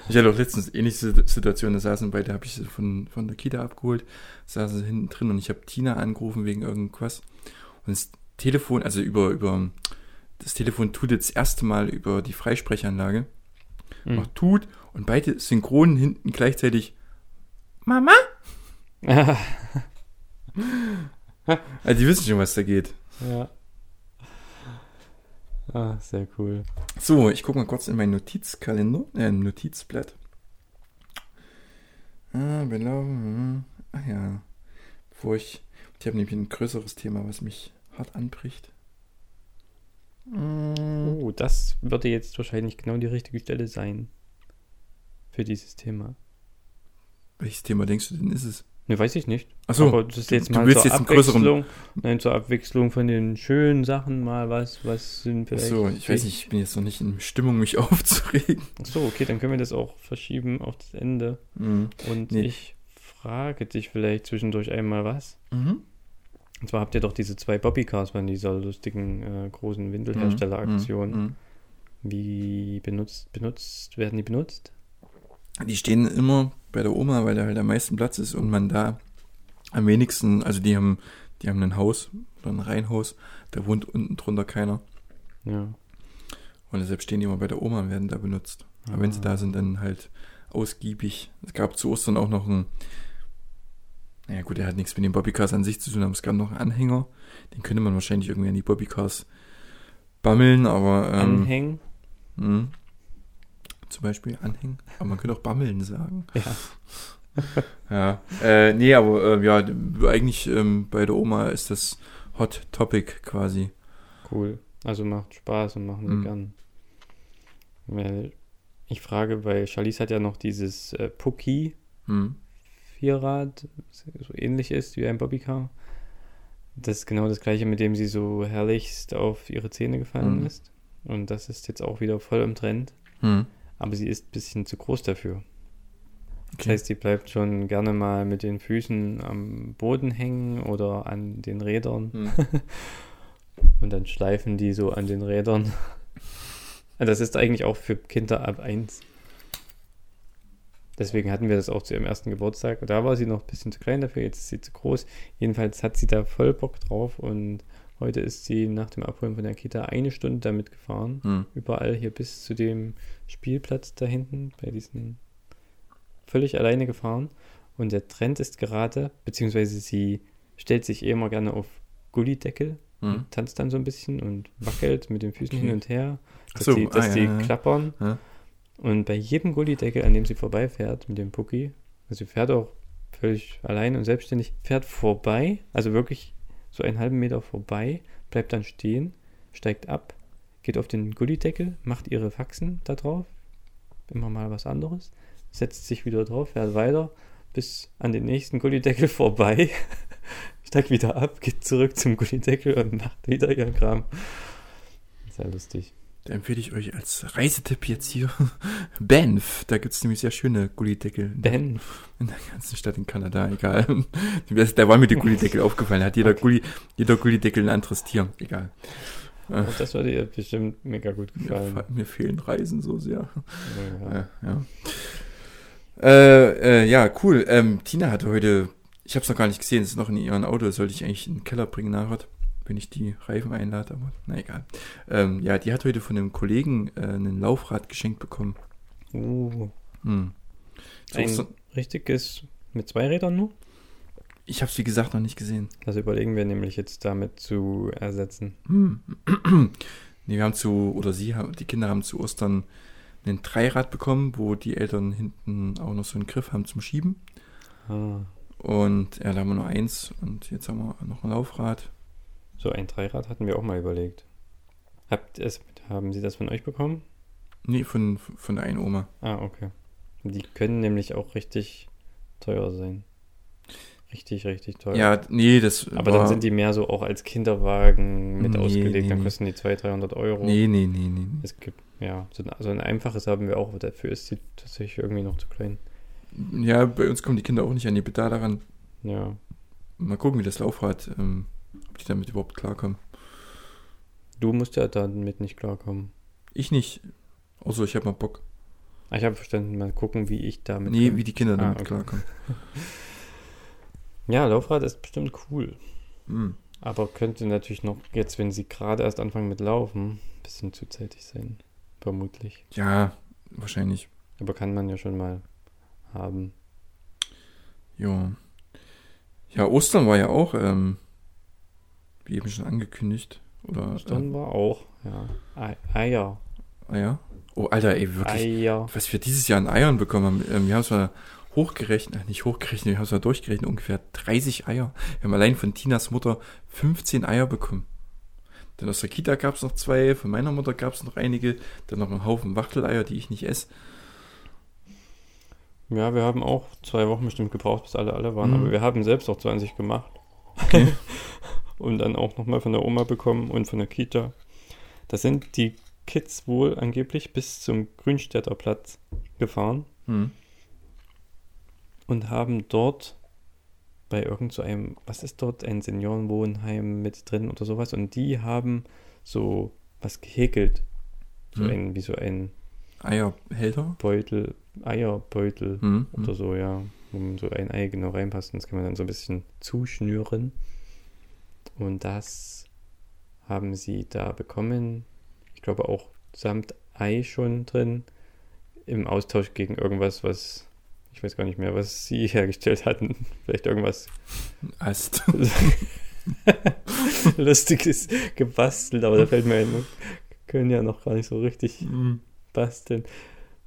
Ich hatte auch letztens ähnliche Situation, da saßen beide, habe ich sie von, von der Kita abgeholt, saßen sie hinten drin und ich habe Tina angerufen wegen irgendwas. Und das Telefon, also über, über, das Telefon tut jetzt das erste Mal über die Freisprechanlage, Mhm. macht tut und beide synchron hinten gleichzeitig Mama? Also die wissen schon, was da geht. ja. Ah, sehr cool. So, ich gucke mal kurz in meinen Notizkalender, äh, ein Notizblatt. Ah, belaufen. Ah ja. Bevor ich. Ich habe nämlich ein größeres Thema, was mich hart anbricht. Mm, Oh, das würde jetzt wahrscheinlich genau die richtige Stelle sein für dieses Thema. Welches Thema denkst du denn ist es? Ne, weiß ich nicht. Achso, Aber das ist jetzt du mal willst zur jetzt einen größeren- Abwechslung. Nein, zur Abwechslung von den schönen Sachen mal was, was sind vielleicht. Achso, ich weiß nicht, ich bin jetzt noch nicht in Stimmung, mich aufzuregen. Achso, okay, dann können wir das auch verschieben auf das Ende. Mhm. Und Nee. ich frage dich vielleicht zwischendurch einmal was. Mhm. Und zwar habt ihr doch diese zwei Bobbycars von dieser lustigen äh, großen Windelherstelleraktion. Mhm. Wie benutzt, benutzt, werden die benutzt? Die stehen immer bei der Oma, weil da halt am meisten Platz ist und man da am wenigsten, also die haben, die haben ein Haus oder ein Reihenhaus, da wohnt unten drunter keiner. Ja. Und deshalb stehen die immer bei der Oma und werden da benutzt. Aber wenn sie Ah. da sind, dann halt ausgiebig. Es gab zu Ostern auch noch einen, naja gut, der hat nichts mit den Bobbycars an sich zu tun, aber es gab noch einen Anhänger. Den könnte man wahrscheinlich irgendwie an die Bobbycars bammeln, aber ähm, Anhängen? mh. Zum Beispiel anhängen. Aber man könnte auch bammeln sagen. Ja. Ja, äh, nee, aber äh, ja, eigentlich ähm, bei der Oma ist das Hot Topic quasi. Cool. Also macht Spaß und machen wir Mhm. gern. Weil ich frage, weil Charlize hat ja noch dieses äh, Pucki Hm. Vierrad, so ähnlich ist wie ein Bobbycar. Das ist genau das gleiche, mit dem sie so herrlichst auf ihre Zähne gefallen Mhm. ist. Und das ist jetzt auch wieder voll im Trend. Hm. Aber sie ist ein bisschen zu groß dafür. Das Okay. heißt, sie bleibt schon gerne mal mit den Füßen am Boden hängen oder an den Rädern. Hm. Und dann schleifen die so an den Rädern. Das ist eigentlich auch für Kinder ab 1. Deswegen hatten wir das auch zu ihrem ersten Geburtstag. Da war sie noch ein bisschen zu klein dafür, jetzt ist sie zu groß. Jedenfalls hat sie da voll Bock drauf und heute ist sie nach dem Abholen von der Kita eine Stunde damit gefahren. Hm. Überall hier bis zu dem Spielplatz da hinten, bei diesen völlig alleine gefahren. Und der Trend ist gerade, beziehungsweise sie stellt sich eh immer gerne auf Gullideckel Hm. tanzt dann so ein bisschen und wackelt mit den Füßen Okay. hin und her, dass so, die, dass ah, die ja, ja, ja. klappern. Ja. Und bei jedem Gullideckel, an dem sie vorbeifährt mit dem Pucki, also sie fährt auch völlig allein und selbstständig, fährt vorbei, also wirklich so einen halben Meter vorbei, bleibt dann stehen, steigt ab, geht auf den Gullideckel, macht ihre Faxen da drauf, immer mal was anderes, setzt sich wieder drauf, fährt weiter bis an den nächsten Gullideckel vorbei, steigt wieder ab, geht zurück zum Gullideckel und macht wieder ihren Kram. Sehr lustig. Da empfehle ich euch als Reisetipp jetzt hier Banff. Da gibt es nämlich sehr schöne Gullideckel. Banff? In der ganzen Stadt in Kanada, egal. Da war mir die Gullideckel aufgefallen. Hat jeder, okay. Gulli, jeder Gullideckel ein anderes Tier. Egal. Oh, das würde dir bestimmt mega gut gefallen. Mir, mir fehlen Reisen so sehr. Ja, ja. Äh, äh, ja cool. Ähm, Tina hatte heute, ich habe es noch gar nicht gesehen, es ist noch in ihrem Auto, sollte ich eigentlich in den Keller bringen nachher wenn ich die Reifen einlade, aber na egal. Ähm, ja, die hat heute von einem Kollegen äh, ein Laufrad geschenkt bekommen. Uh. Hm. So Ein so, richtiges mit zwei Rädern nur? Ich habe es wie gesagt noch nicht gesehen. Das überlegen wir nämlich jetzt damit zu ersetzen. Hm. nee, wir haben zu, oder sie haben, die Kinder haben zu Ostern ein Dreirad bekommen, wo die Eltern hinten auch noch so einen Griff haben zum Schieben. Ah. Und ja, da haben wir nur eins und jetzt haben wir noch ein Laufrad. So ein Dreirad hatten wir auch mal überlegt. Habt es, haben Sie das von euch bekommen? Nee, von, von der einen Oma. Ah, okay. Die können nämlich auch richtig teuer sein. Richtig, richtig teuer. Ja, nee, das. Aber war... dann sind die mehr so auch als Kinderwagen mit nee, ausgelegt, nee, dann kosten die 200, 300 Euro. Nee, nee, nee, nee. Es gibt, ja, so ein, so ein einfaches haben wir auch, aber dafür ist die tatsächlich irgendwie noch zu klein. Ja, bei uns kommen die Kinder auch nicht an die Pedale ran. Ja. Mal gucken, wie das Laufrad ähm, die damit überhaupt klarkommen. Du musst ja damit nicht klarkommen. Ich nicht. Außer ich habe mal Bock. Ah, ich habe verstanden, mal gucken, wie ich damit. Nee, kann. wie die Kinder ah, damit okay. klarkommen. ja, Laufrad ist bestimmt cool. Mm. Aber könnte natürlich noch, jetzt, wenn sie gerade erst anfangen mit Laufen, ein bisschen zu zeitig sein. Vermutlich. Ja, wahrscheinlich. Aber kann man ja schon mal haben. Ja. Ja, Ostern war ja auch ähm, wie eben schon angekündigt. Oder, Dann äh, war auch, ja. Eier. Eier? Oh, Alter, ey, wirklich. Eier. Was wir dieses Jahr an Eiern bekommen haben. Ähm, wir haben es mal hochgerechnet, äh, nicht hochgerechnet, wir haben es mal durchgerechnet, ungefähr 30 Eier. Wir haben allein von Tinas Mutter 15 Eier bekommen. Dann aus der Kita gab es noch zwei, von meiner Mutter gab es noch einige, dann noch einen Haufen Wachteleier, die ich nicht esse. Ja, wir haben auch zwei Wochen bestimmt gebraucht, bis alle alle waren, mhm. aber wir haben selbst auch 20 gemacht. Okay. und dann auch nochmal von der Oma bekommen und von der Kita. Da sind die Kids wohl angeblich bis zum Grünstädter Platz gefahren hm. und haben dort bei irgend so einem, was ist dort, ein Seniorenwohnheim mit drin oder sowas und die haben so was gehäkelt. So hm. ein, wie so ein Eierbehälter? Beutel, Eierbeutel hm. oder so, ja, wo so ein Ei genau reinpasst. Und das kann man dann so ein bisschen zuschnüren. Und das haben sie da bekommen. Ich glaube auch samt Ei schon drin. Im Austausch gegen irgendwas, was ich weiß gar nicht mehr, was sie hergestellt hatten. Vielleicht irgendwas. Ast. Lustiges gebastelt, aber da fällt mir ein, können ja noch gar nicht so richtig mhm. basteln.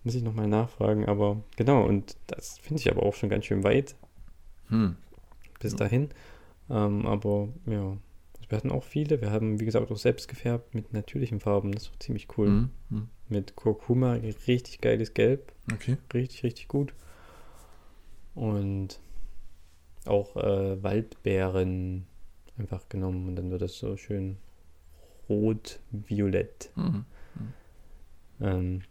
Muss ich nochmal nachfragen, aber genau, und das finde ich aber auch schon ganz schön weit. Hm. Bis dahin. Ähm, aber ja, also wir hatten auch viele. Wir haben, wie gesagt, auch selbst gefärbt mit natürlichen Farben. Das ist auch ziemlich cool. Mhm. Mhm. Mit Kurkuma, richtig geiles Gelb. Okay. Richtig, richtig gut. Und auch äh, Waldbeeren einfach genommen und dann wird das so schön rot-violett. Mhm. mhm. Ähm,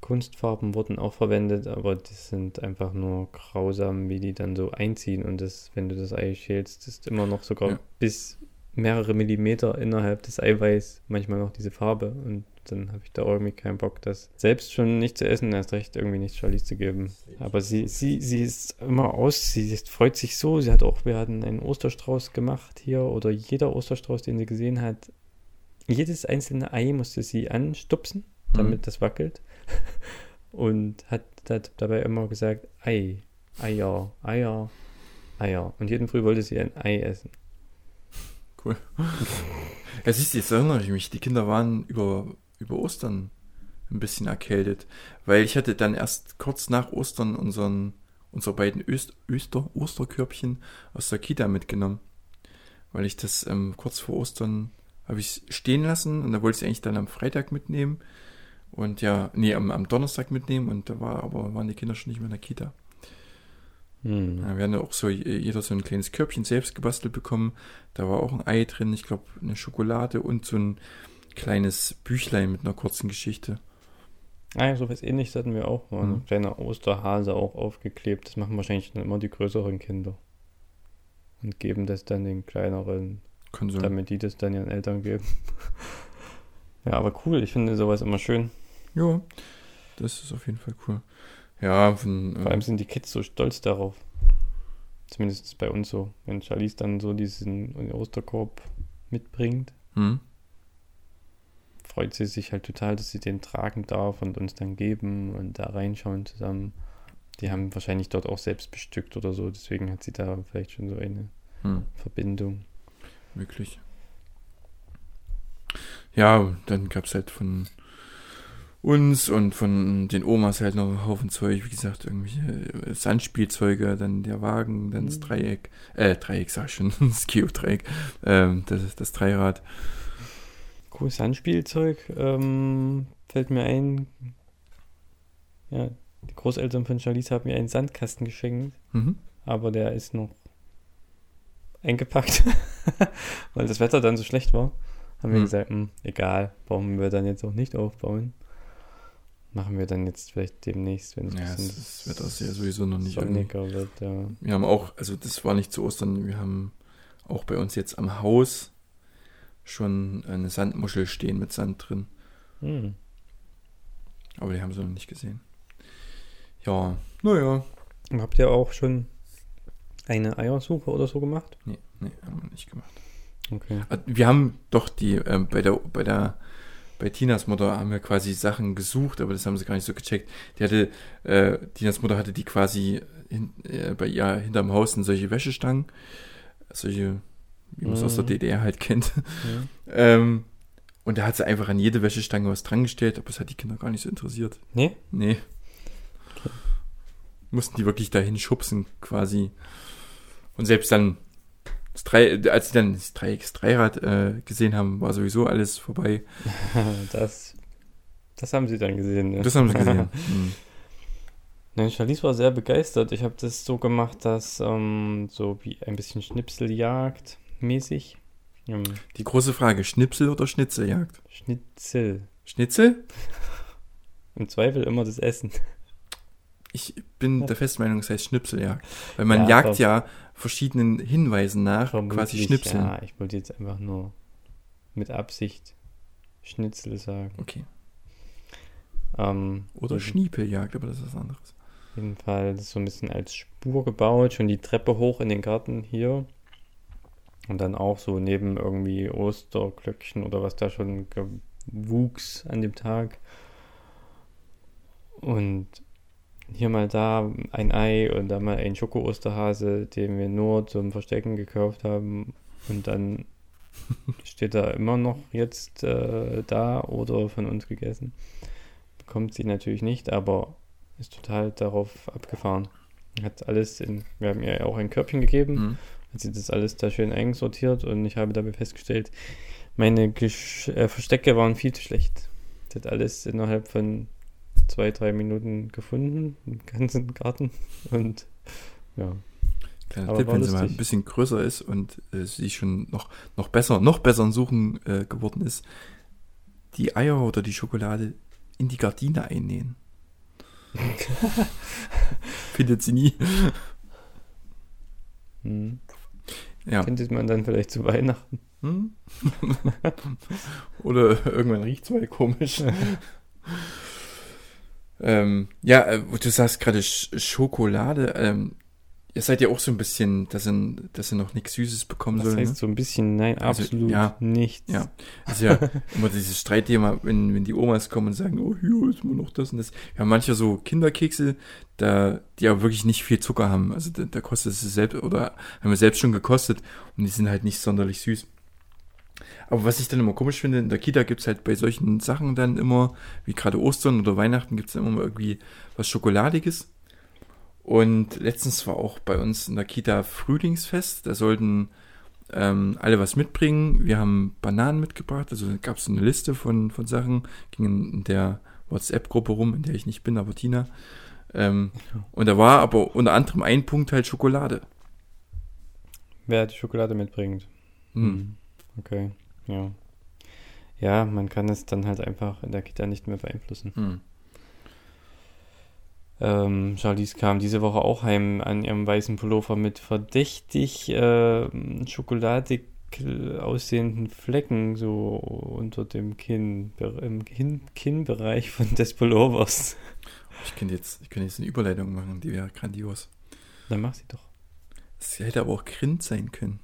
Kunstfarben wurden auch verwendet, aber die sind einfach nur grausam, wie die dann so einziehen und das, wenn du das Ei schälst, ist immer noch sogar ja. bis mehrere Millimeter innerhalb des Eiweiß manchmal noch diese Farbe und dann habe ich da irgendwie keinen Bock, das selbst schon nicht zu essen, erst recht irgendwie nicht Charlie zu geben. Aber sie, sie, sie ist immer aus, sie freut sich so, sie hat auch, wir hatten einen Osterstrauß gemacht hier oder jeder Osterstrauß, den sie gesehen hat, jedes einzelne Ei musste sie anstupsen, damit mhm. das wackelt und hat, hat dabei immer gesagt, Ei, Eier, Eier, Eier. Und jeden Früh wollte sie ein Ei essen. Cool. Siehst du, jetzt erinnere ich mich, die Kinder waren über, über Ostern ein bisschen erkältet. Weil ich hatte dann erst kurz nach Ostern unseren, unsere beiden Öst, Öster, Osterkörbchen aus der Kita mitgenommen. Weil ich das ähm, kurz vor Ostern habe ich stehen lassen und da wollte ich es eigentlich dann am Freitag mitnehmen. Und ja, nee, am, am Donnerstag mitnehmen und da war aber waren die Kinder schon nicht mehr in der Kita. Hm. Ja, wir haben ja auch so jeder so ein kleines Körbchen selbst gebastelt bekommen. Da war auch ein Ei drin, ich glaube eine Schokolade und so ein kleines Büchlein mit einer kurzen Geschichte. Ah ja, so was ähnliches hatten wir auch. Mal. Mhm. Ein kleiner Osterhase auch aufgeklebt. Das machen wahrscheinlich dann immer die größeren Kinder. Und geben das dann den kleineren, sein. damit die das dann ihren Eltern geben. ja, aber cool. Ich finde sowas immer schön. Ja, das ist auf jeden Fall cool. Ja, von, Vor allem sind die Kids so stolz darauf. Zumindest ist es bei uns so. Wenn Charlize dann so diesen Osterkorb mitbringt, hm? freut sie sich halt total, dass sie den tragen darf und uns dann geben und da reinschauen zusammen. Die haben wahrscheinlich dort auch selbst bestückt oder so, deswegen hat sie da vielleicht schon so eine Hm, Verbindung. möglich. Ja, dann gab es halt von uns und von den Omas halt noch einen Haufen Zeug, wie gesagt, irgendwelche äh, Sandspielzeuge, dann der Wagen, dann das Mhm. Dreieck, äh, Dreieck sag ich schon, das Geodreieck, ähm, das, das Dreirad. Cooles Handspielzeug. Ähm, fällt mir ein. Ja, die Großeltern von Charlize haben mir einen Sandkasten geschenkt, Mhm. aber der ist noch eingepackt, weil das Wetter dann so schlecht war. Haben wir Hm. gesagt, hm, egal, brauchen wir dann jetzt auch nicht aufbauen. Machen wir dann jetzt vielleicht demnächst, wenn es Ja, bisschen ist- wird das ja sowieso noch nicht sonniger wird. Ja. Wir haben auch, also das war nicht zu Ostern, wir haben auch bei uns jetzt am Haus schon eine Sandmuschel stehen mit Sand drin. Hm. Aber die haben sie noch nicht gesehen. Ja, naja. Habt ihr auch schon eine Eiersuche oder so gemacht? Nee, nee, haben wir nicht gemacht. Okay. Äh, Wir haben doch die, ähm, bei der, bei der, bei Tinas Mutter haben wir quasi Sachen gesucht, aber das haben sie gar nicht so gecheckt. Die hatte, äh, Tinas Mutter hatte die quasi hin, äh, bei ihr hinterm Haus in solche Wäschestangen. Solche, wie man es aus der Mhm. DDR halt kennt. Ja. Ähm, und da hat sie einfach an jede Wäschestange was dran gestellt, aber das hat die Kinder gar nicht so interessiert. Nee? Nee. Mussten die wirklich dahin schubsen, quasi. Und selbst dann, das Drei, als sie dann das Dreieck, das Dreirad äh, gesehen haben, war sowieso alles vorbei. Das, das haben sie dann gesehen. Ne? Das haben sie gesehen. Mhm. Nein, Charlize war sehr begeistert. Ich habe das so gemacht, dass ähm, so wie ein bisschen Schnipseljagd mäßig. Ähm, Die große Frage, Schnipsel oder Schnitzeljagd? Schnitzel. Schnitzel? Im Zweifel immer das Essen. Ich bin der festen Meinung, es heißt Schnipseljagd. Weil man Ja, jagt ja verschiedenen Hinweisen nach, quasi Vermutlich, Schnipseln. Ja, ich wollte jetzt einfach nur mit Absicht Schnitzel sagen. Okay. Ähm, Oder und Schniepeljagd, aber das ist was anderes. Auf jeden Fall das ist so ein bisschen als Spur gebaut, schon die Treppe hoch in den Garten hier. Und dann auch so neben irgendwie Osterglöckchen oder was da schon wuchs an dem Tag. Und hier mal da ein Ei und da mal ein Schoko-Osterhase, den wir nur zum Verstecken gekauft haben. Und dann steht er immer noch jetzt äh, da oder von uns gegessen. Bekommt sie natürlich nicht, aber ist total darauf abgefahren. Hat alles in, wir haben ihr ja auch ein Körbchen gegeben, Mhm. hat sie das alles da schön einsortiert und ich habe dabei festgestellt, meine Gesch äh, Verstecke waren viel zu schlecht. Sie hat alles innerhalb von zwei, drei Minuten gefunden, im ganzen Garten und ja. Kleiner Tipp, wenn sie mal ein bisschen größer ist und äh, sie schon noch, noch besser, noch besser in Suchen äh, geworden ist, die Eier oder die Schokolade in die Gardine einnähen. Findet sie nie. Hm. Ja. Findet man dann vielleicht zu Weihnachten. Hm? Oder irgendwann riecht es mal komisch. Ähm, ja, äh, du sagst gerade Sch Schokolade. Ähm, ihr seid ja auch so ein bisschen, dass ihr, dass ihr noch nichts Süßes bekommen Das soll. heißt Ne? so ein bisschen, nein, Also, absolut ja. nichts. Ja. ist ja immer dieses Streitthema, wenn, wenn die Omas kommen und sagen, oh, hier ist immer noch das und das. Wir haben manche so Kinderkekse, da, die aber wirklich nicht viel Zucker haben. Also da, da kostet es selbst, oder haben wir selbst schon gekostet und die sind halt nicht sonderlich süß. Aber was ich dann immer komisch finde, in der Kita gibt's halt bei solchen Sachen dann immer, wie gerade Ostern oder Weihnachten, gibt's dann immer irgendwie was Schokoladiges. Und letztens war auch bei uns in der Kita Frühlingsfest. Da sollten ähm, alle was mitbringen. Wir haben Bananen mitgebracht. Also gab es eine Liste von, von Sachen. Ging in der WhatsApp-Gruppe rum, in der ich nicht bin, aber Tina. Ähm, und da war aber unter anderem ein Punkt halt Schokolade. Wer die Schokolade mitbringt. Hm. Okay, ja. Ja, man kann es dann halt einfach in der Kita nicht mehr beeinflussen. Hm. Ähm, Charlize kam diese Woche auch heim an ihrem weißen Pullover mit verdächtig äh, schokoladig aussehenden Flecken so unter dem Kinn, im Kinn, Kinnbereich von des Pullovers. Ich könnte jetzt, ich könnte jetzt eine Überleitung machen, die wäre grandios. Dann mach sie doch. Es hätte aber auch Grind sein können.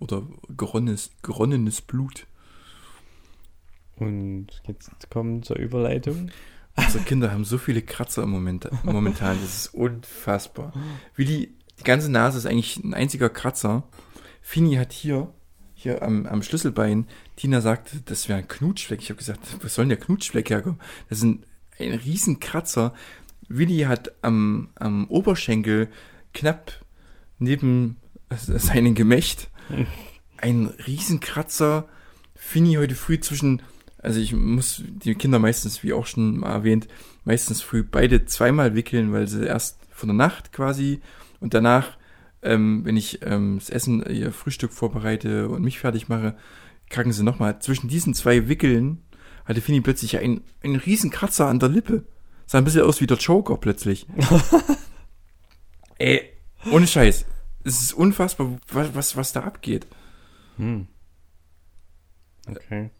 Oder geronnenes, geronnenes Blut. Und jetzt kommen zur Überleitung. Unsere Kinder haben so viele Kratzer im Moment, momentan. Das ist unfassbar. Wie die, die ganze Nase ist eigentlich ein einziger Kratzer. Fini hat hier, hier am, am Schlüsselbein, Tina sagte, das wäre ein Knutschfleck. Ich habe gesagt, was soll denn der Knutschfleck herkommen? Das ist ein, ein riesen Kratzer. Willi hat am, am Oberschenkel knapp neben seinem Gemächt ein riesen Kratzer. Fini heute früh zwischen also ich muss die Kinder meistens, wie auch schon mal erwähnt, meistens früh beide zweimal wickeln, weil sie erst von der Nacht quasi und danach, ähm, wenn ich ähm, das Essen, ihr Frühstück vorbereite und mich fertig mache, kacken sie nochmal. Zwischen diesen zwei Wickeln hatte Fini plötzlich einen, einen riesen Kratzer an der Lippe. Sah ein bisschen aus wie der Joker plötzlich. Ey, ohne Scheiß. Es ist unfassbar, was, was, was da abgeht. Hm. Okay.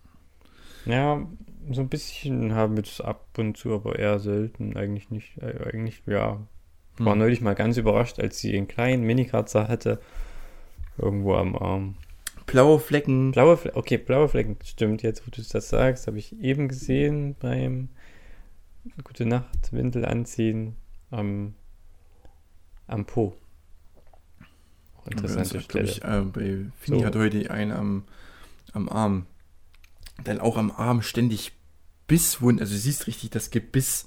Ja, so ein bisschen haben wir das ab und zu, aber eher selten. Eigentlich nicht. Äh, eigentlich, ja. Ich war Hm. neulich mal ganz überrascht, als sie einen kleinen Minikratzer hatte. Irgendwo am Arm. Blaue Flecken. Blaue Flecken, okay, blaue Flecken, stimmt. Jetzt, wo du das sagst, habe ich eben gesehen beim Gute Nacht, Windel anziehen am, am Po. Auch interessante Ja, Stelle. glaub Ich, äh, bei Fini So. hat heute einen am, am Arm. Dann auch am Arm ständig Bisswunden. Also du siehst richtig das Gebiss.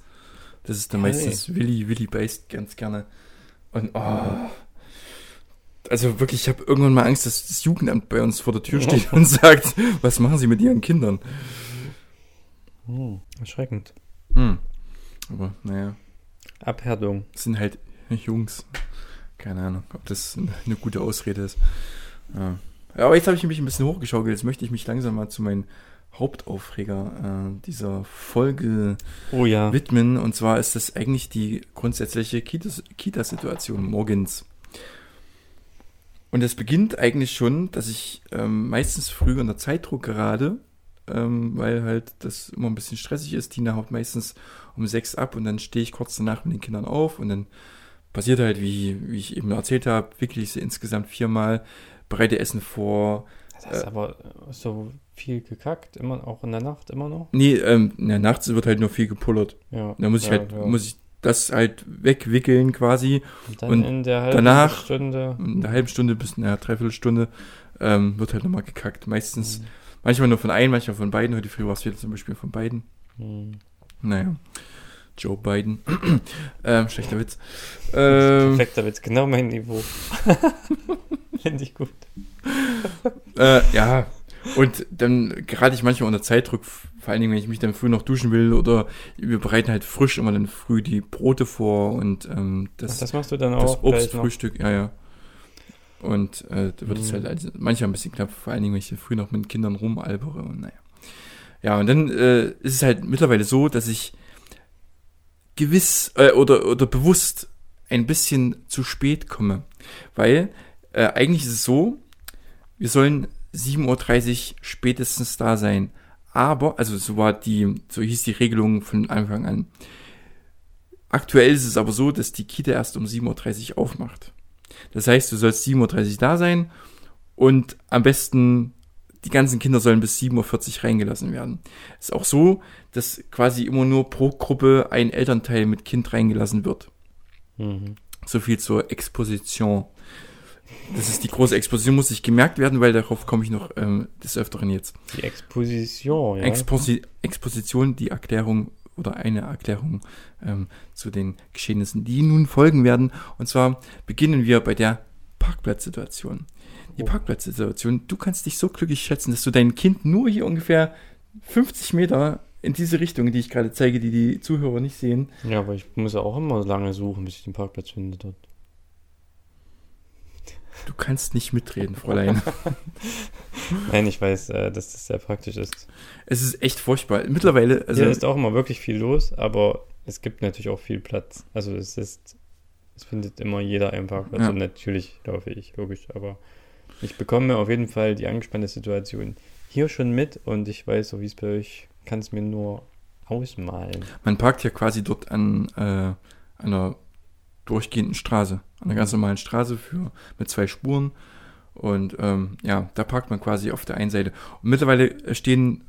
Das ist dann Hey. meistens Willi. Willi beißt ganz gerne. Und oh. Also wirklich, ich habe irgendwann mal Angst, dass das Jugendamt bei uns vor der Tür steht und sagt, was machen Sie mit Ihren Kindern? Hm, erschreckend. Hm. Aber naja, Abhärtung. sind halt Jungs. Keine Ahnung, ob das eine gute Ausrede ist. Ja. Aber jetzt habe ich mich ein bisschen hochgeschaukelt. Jetzt möchte ich mich langsam mal zu meinem Hauptaufreger äh, dieser Folge Oh ja. widmen. Und zwar ist das eigentlich die grundsätzliche Kitas- Kita-Situation morgens. Und es beginnt eigentlich schon, dass ich ähm, meistens früh unter Zeitdruck gerade, ähm, weil halt das immer ein bisschen stressig ist. Tina haut meistens um sechs ab und dann stehe ich kurz danach mit den Kindern auf und dann passiert halt, wie, wie ich eben erzählt habe, wirklich sie insgesamt viermal, bereite Essen vor. Das ist aber so viel gekackt, immer auch in der Nacht immer noch. Nee, ähm, na, nachts wird halt nur viel gepullert. Ja. Da muss ich ja, halt, ja. muss ich das halt wegwickeln quasi. Und dann und in der halben danach- Stunde. In einer halben Stunde bis einer Dreiviertelstunde ähm, wird halt nochmal gekackt. Meistens, Hm. manchmal nur von einem, manchmal von beiden. Heute früh war es wieder zum Beispiel von beiden. Hm. Naja. Joe Biden. ähm, schlechter Witz. Ähm, Perfekter Witz, genau mein Niveau. Finde ich gut. äh, ja. Und dann gerate ich manchmal unter Zeitdruck, vor allen Dingen, wenn ich mich dann früh noch duschen will oder wir bereiten halt frisch immer dann früh die Brote vor und ähm, Ach, das, das machst du dann das auch noch. Obstfrühstück, ja, ja. Und äh, da wird es Mhm. halt also manchmal ein bisschen knapp, vor allen Dingen, wenn ich früh noch mit den Kindern rumalbere und naja. Ja, und dann äh, ist es halt mittlerweile so, dass ich gewiss äh, oder, oder bewusst ein bisschen zu spät komme. Weil äh, eigentlich ist es so, wir sollen 7.30 Uhr spätestens da sein. Aber, also so war die, so hieß die Regelung von Anfang an. Aktuell ist es aber so, dass die Kita erst um 7.30 Uhr aufmacht. Das heißt, du sollst 7.30 Uhr da sein und am besten die ganzen Kinder sollen bis 7.40 Uhr reingelassen werden. Ist auch so, dass quasi immer nur pro Gruppe ein Elternteil mit Kind reingelassen wird. Mhm. So viel zur Exposition. Das ist die große Exposition, muss sich gemerkt werden, weil darauf komme ich noch ähm, des Öfteren jetzt. Die Exposition, ja. Exposi Exposition, die Erklärung oder eine Erklärung ähm, zu den Geschehnissen, die nun folgen werden. Und zwar beginnen wir bei der Parkplatzsituation. Die. Parkplatzsituation, du kannst dich so glücklich schätzen, dass du dein Kind nur hier ungefähr 50 Meter in diese Richtung, die ich gerade zeige, die die Zuhörer nicht sehen, ja, aber ich muss ja auch immer lange suchen, bis ich den Parkplatz finde dort. du kannst nicht mitreden, Fräulein. Nein, ich weiß, äh, dass das sehr praktisch ist. es ist echt furchtbar. Mittlerweile, also Hier ist auch immer wirklich viel los, aber es gibt natürlich auch viel Platz. Also es ist, es findet immer jeder einen Parkplatz Ja. und natürlich laufe ich, logisch, aber ich bekomme auf jeden Fall die angespannte Situation hier schon mit und ich weiß, so wie es bei euch, kann es mir nur ausmalen. man parkt ja quasi dort an äh, einer durchgehenden Straße, an einer ganz normalen Straße für mit zwei Spuren. Und ähm, ja, da parkt man quasi auf der einen Seite. Und mittlerweile stehen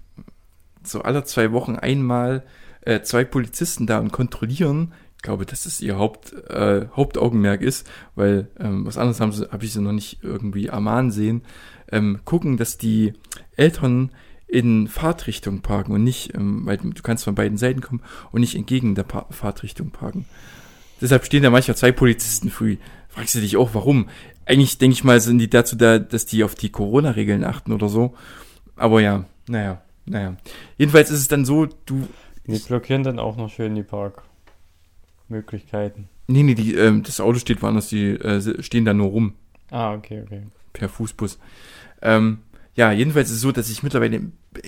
so alle zwei Wochen einmal äh, zwei Polizisten da und kontrollieren. Ich glaube, dass das ihr Haupt, äh, Hauptaugenmerk ist, weil ähm, was anderes habe ich sie noch nicht irgendwie ermahnen sehen. Ähm, gucken, dass die Eltern in Fahrtrichtung parken und nicht, ähm, weil du kannst von beiden Seiten kommen und nicht entgegen der pa Fahrtrichtung parken. Deshalb stehen da manchmal zwei Polizisten früh. Fragst du dich auch, warum? Eigentlich denke ich mal, sind die dazu da, dass die auf die Corona-Regeln achten oder so. Aber ja, naja, naja. Jedenfalls ist es dann so, du. Die blockieren dann auch noch schön die Parkmöglichkeiten. Nee, nee, die, ähm, das Auto steht woanders, die äh, stehen da nur rum. Ah, okay, okay. per Fußbus. Ähm, ja, jedenfalls ist es so, dass ich mittlerweile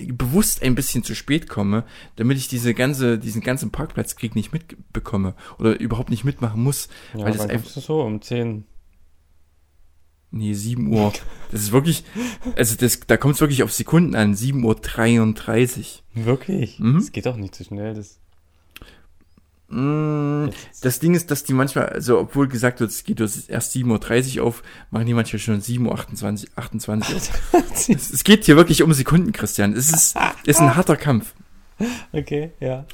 bewusst ein bisschen zu spät komme, damit ich diese ganze, diesen ganzen Parkplatzkrieg nicht mitbekomme oder überhaupt nicht mitmachen muss. Ja, Weil das einfach- so um 10? Nee, 7 Uhr. Das ist wirklich, also das, da kommt es wirklich auf Sekunden an. 7.33 Uhr. Wirklich? Mhm. Das geht doch nicht so schnell. Das, das Ding ist, dass die manchmal, also obwohl gesagt wird, es geht erst 7.30 Uhr auf, machen die manchmal schon 7.28 Uhr 28 auf. es, es geht hier wirklich um Sekunden, Christian. Es ist, ist ein harter Kampf. okay, ja.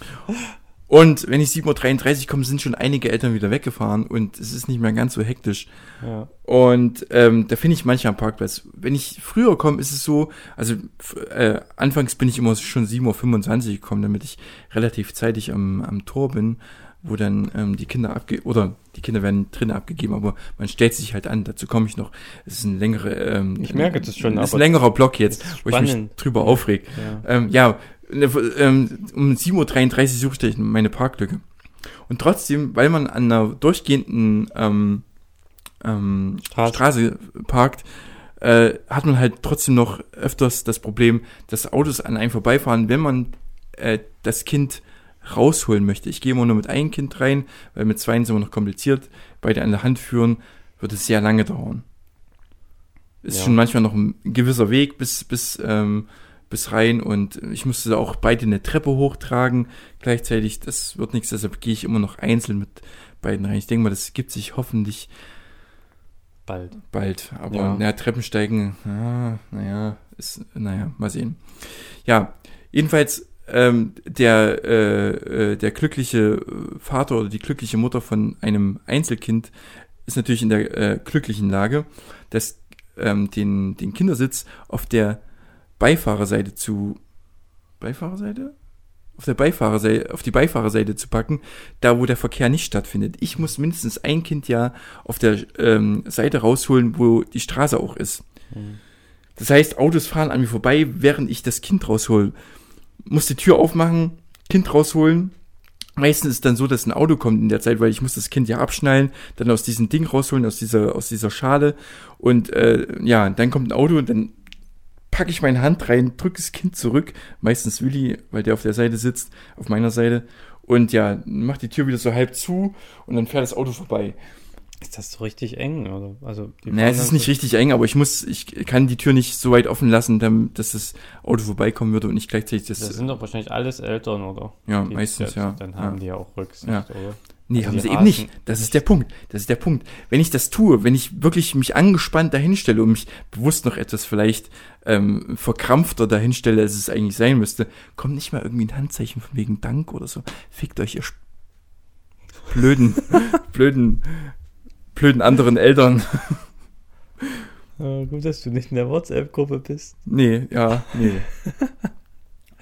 Und wenn ich 7.33 Uhr komme, sind schon einige Eltern wieder weggefahren und es ist nicht mehr ganz so hektisch. ja. Und ähm, da finde ich manchmal am Parkplatz. Wenn ich früher komme, ist es so, also äh, anfangs bin ich immer schon 7.25 Uhr gekommen, damit ich relativ zeitig am, am Tor bin, wo dann ähm, die Kinder abge oder die Kinder werden drinnen abgegeben, aber man stellt sich halt an, dazu komme ich noch. Es ist ein längere, ähm, Ich merke das schon, es ist ein längerer Block jetzt, wo ich mich drüber aufreg. ja. Ähm, ja, um 7.33 Uhr suchte ich meine Parklücke. Und trotzdem, weil man an einer durchgehenden ähm, ähm, Straße. Parkt, äh, hat man halt trotzdem noch öfters das Problem, dass Autos an einem vorbeifahren, wenn man äh, das Kind rausholen möchte. Ich gehe immer nur mit einem Kind rein, weil mit zwei ist immer noch kompliziert. Beide an der Hand führen, wird es sehr lange dauern. Ist Ja. schon manchmal noch ein gewisser Weg bis, bis, ähm, bis rein und ich musste da auch beide eine Treppe hochtragen gleichzeitig. Das wird nichts, deshalb gehe ich immer noch einzeln mit beiden rein. Ich denke mal, das gibt sich hoffentlich Bald. bald. Aber Ja. naja, Treppensteigen, ja, naja, ist, naja, mal sehen. Ja, jedenfalls ähm, der, äh, äh, der glückliche Vater oder die glückliche Mutter von einem Einzelkind ist natürlich in der äh, glücklichen Lage, dass ähm, den, den Kindersitz auf der Beifahrerseite zu Beifahrerseite? Auf der Beifahrerseite, auf die Beifahrerseite zu packen, da wo der Verkehr nicht stattfindet. Ich muss mindestens ein Kind ja auf der ähm, Seite rausholen, wo die Straße auch ist. Hm. Das heißt, Autos fahren an mir vorbei, während ich das Kind raushol. Muss die Tür aufmachen, Kind rausholen. Meistens ist dann so, dass ein Auto kommt in der Zeit, weil ich muss das Kind ja abschnallen, dann aus diesem Ding rausholen, aus dieser, aus dieser Schale. Und äh, ja, dann kommt ein Auto und dann packe ich meine Hand rein, drücke das Kind zurück, meistens Willi, weil der auf der Seite sitzt, auf meiner Seite. Und ja, mach die Tür wieder so halb zu und dann fährt das Auto vorbei. Ist das so richtig eng? Oder? Also, die Naja, es ist nicht richtig eng, aber ich muss, ich kann die Tür nicht so weit offen lassen, damit, dass das Auto vorbeikommen würde und nicht gleichzeitig das. Das sind doch wahrscheinlich alles Eltern, oder? ja, Die meistens, ja. Dann ja. haben die ja auch Rücksicht, Ja. oder? Nee, Also haben sie eben rasen nicht. Das ist der Punkt. Das ist der Punkt. Wenn ich das tue, wenn ich wirklich mich angespannt dahinstelle und mich bewusst noch etwas vielleicht ähm, verkrampfter dahinstelle, als es eigentlich sein müsste, kommt nicht mal irgendwie ein Handzeichen von wegen Dank oder so. Fickt euch, ihr blöden, blöden, blöden anderen Eltern. Oh, gut, dass du nicht in der WhatsApp-Gruppe bist. Nee, ja, nee.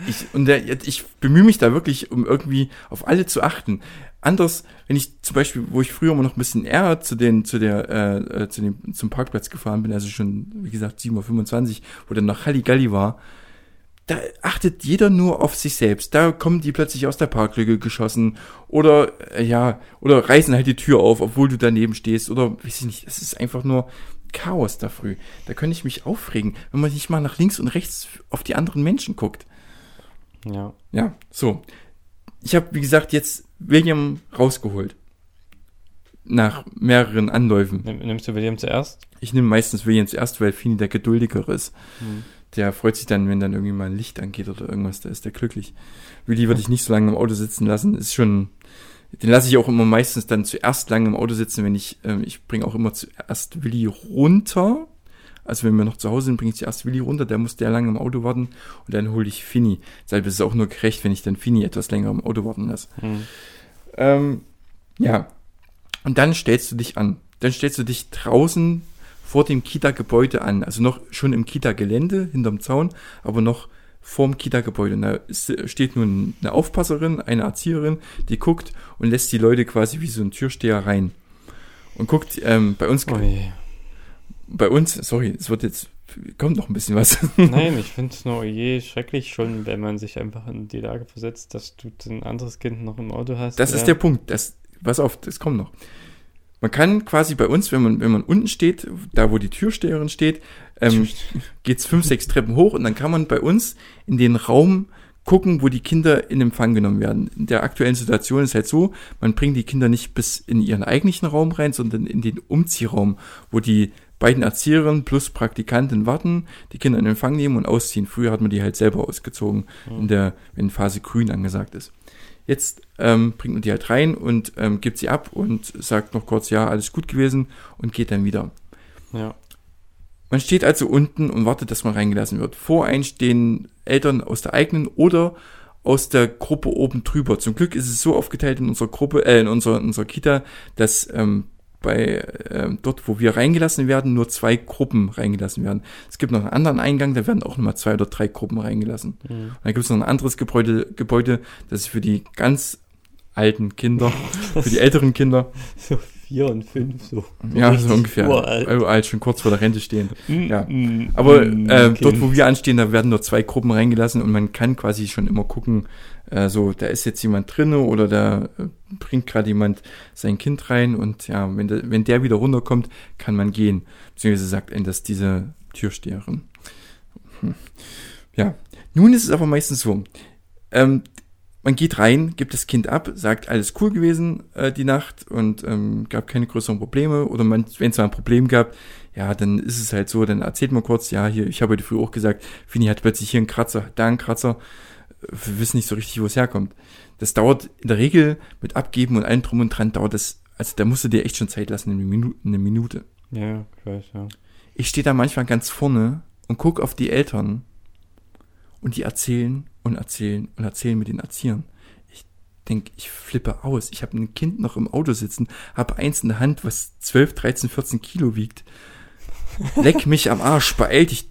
Ich, und der, ich bemühe mich da wirklich, um irgendwie auf alle zu achten. Anders, wenn ich zum Beispiel, wo ich früher immer noch ein bisschen eher zu den, zu der, äh, äh zu dem, zum Parkplatz gefahren bin, also schon, wie gesagt, 7.25 Uhr, wo dann noch Halligalli war, da achtet jeder nur auf sich selbst. Da kommen die plötzlich aus der Parklücke geschossen oder äh, ja, oder reißen halt die Tür auf, obwohl du daneben stehst oder weiß ich nicht, es ist einfach nur Chaos da früh. Da könnte ich mich aufregen, wenn man nicht mal nach links und rechts auf die anderen Menschen guckt. Ja. Ja, so. Ich habe, wie gesagt, jetzt William rausgeholt. Nach mehreren Anläufen. Nimmst du William zuerst? Ich nehme meistens William zuerst, weil Fini der geduldigere ist. Hm. Der freut sich dann, wenn dann irgendwie mal ein Licht angeht oder irgendwas, da ist der glücklich. Willi würde ich nicht so lange im Auto sitzen lassen, ist schon, den lasse ich auch immer meistens dann zuerst lange im Auto sitzen, wenn ich, äh, ich bringe auch immer zuerst Willi runter, also wenn wir noch zu Hause sind, bringe ich zuerst Willi runter, der muss der lange im Auto warten und dann hole ich Fini. Deshalb ist es auch nur gerecht, wenn ich dann Fini etwas länger im Auto warten lasse. Mhm. Ähm, ja. Und dann stellst du dich an. Dann stellst du dich draußen vor dem Kita-Gebäude an. Also noch schon im Kita-Gelände, hinterm Zaun, aber noch vorm Kita-Gebäude. Da steht nun eine Aufpasserin, eine Erzieherin, die guckt und lässt die Leute quasi wie so ein Türsteher rein. Und guckt, ähm, bei uns, oh bei uns, sorry, es wird jetzt, kommt noch ein bisschen was. Nein, ich finde es nur je schrecklich schon, wenn man sich einfach in die Lage versetzt, dass du ein anderes Kind noch im Auto hast. Das ist der Punkt. Das, pass auf, das kommt noch. Man kann quasi bei uns, wenn man, wenn man unten steht, da wo die Türsteherin steht, ähm, geht's fünf, sechs Treppen hoch und dann kann man bei uns in den Raum gucken, wo die Kinder in Empfang genommen werden. In der aktuellen Situation ist halt so, man bringt die Kinder nicht bis in ihren eigentlichen Raum rein, sondern in den Umziehraum, wo die beiden Erzieherinnen plus Praktikanten warten, die Kinder in Empfang nehmen und ausziehen. Früher hat man die halt selber ausgezogen, mhm. in der, wenn Phase grün angesagt ist. Jetzt ähm, bringt man die halt rein und ähm, gibt sie ab und sagt noch kurz, ja, alles gut gewesen und geht dann wieder. Ja. Man steht also unten und wartet, dass man reingelassen wird. Vor einen stehen Eltern aus der eigenen oder aus der Gruppe oben drüber. Zum Glück ist es so aufgeteilt in unserer Gruppe, äh, in unserer, in unserer Kita, dass ähm, bei äh, dort, wo wir reingelassen werden, nur zwei Gruppen reingelassen werden. Es gibt noch einen anderen Eingang, da werden auch nochmal zwei oder drei Gruppen reingelassen. Mhm. Und dann gibt es noch ein anderes Gebäude, Gebäude, das ist für die ganz alten Kinder, für die älteren Kinder. So vier und fünf, so. Ja, so ungefähr. Uralt. uralt, schon kurz vor der Rente stehen. Mm, ja. Mm, Aber mm, äh, dort, wo wir anstehen, da werden nur zwei Gruppen reingelassen und man kann quasi schon immer gucken, äh, so, da ist jetzt jemand drinne oder da äh, bringt gerade jemand sein Kind rein und ja, wenn der, wenn der wieder runterkommt, kann man gehen. Beziehungsweise sagt einem das diese Türsteherin. Hm. Ja, nun ist es aber meistens so. Ähm, man geht rein, gibt das Kind ab, sagt, alles cool gewesen äh, die Nacht und ähm, gab keine größeren Probleme. Oder wenn es mal ein Problem gab, ja, dann ist es halt so, dann erzählt man kurz, ja, hier, ich habe heute früh auch gesagt, Fini hat plötzlich hier einen Kratzer, da einen Kratzer wir wissen nicht so richtig, wo es herkommt. Das dauert in der Regel mit Abgeben und allem drum und dran dauert das, also da musst du dir echt schon Zeit lassen, eine Minute. Eine Minute. Ja, gleich, ja. Ich stehe da manchmal ganz vorne und gucke auf die Eltern und die erzählen und erzählen und erzählen mit den Erziehern. Ich denke, ich flippe aus. Ich habe ein Kind noch im Auto sitzen, habe eins in der Hand, was 12, 13, 14 Kilo wiegt. Leck mich am Arsch, beeil dich,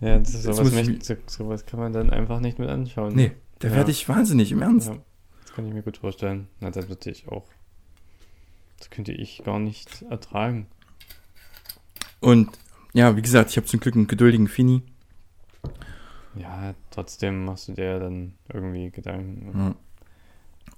ja, das ist sowas, mich, so, sowas kann man dann einfach nicht mit anschauen. Nee, da ja. werde ich wahnsinnig, im Ernst. Ja, das kann ich mir gut vorstellen. Na, das würde ich auch. Das könnte ich gar nicht ertragen. Und ja, wie gesagt, ich habe zum Glück einen geduldigen Fini. Ja, trotzdem machst du dir dann irgendwie Gedanken. Ja.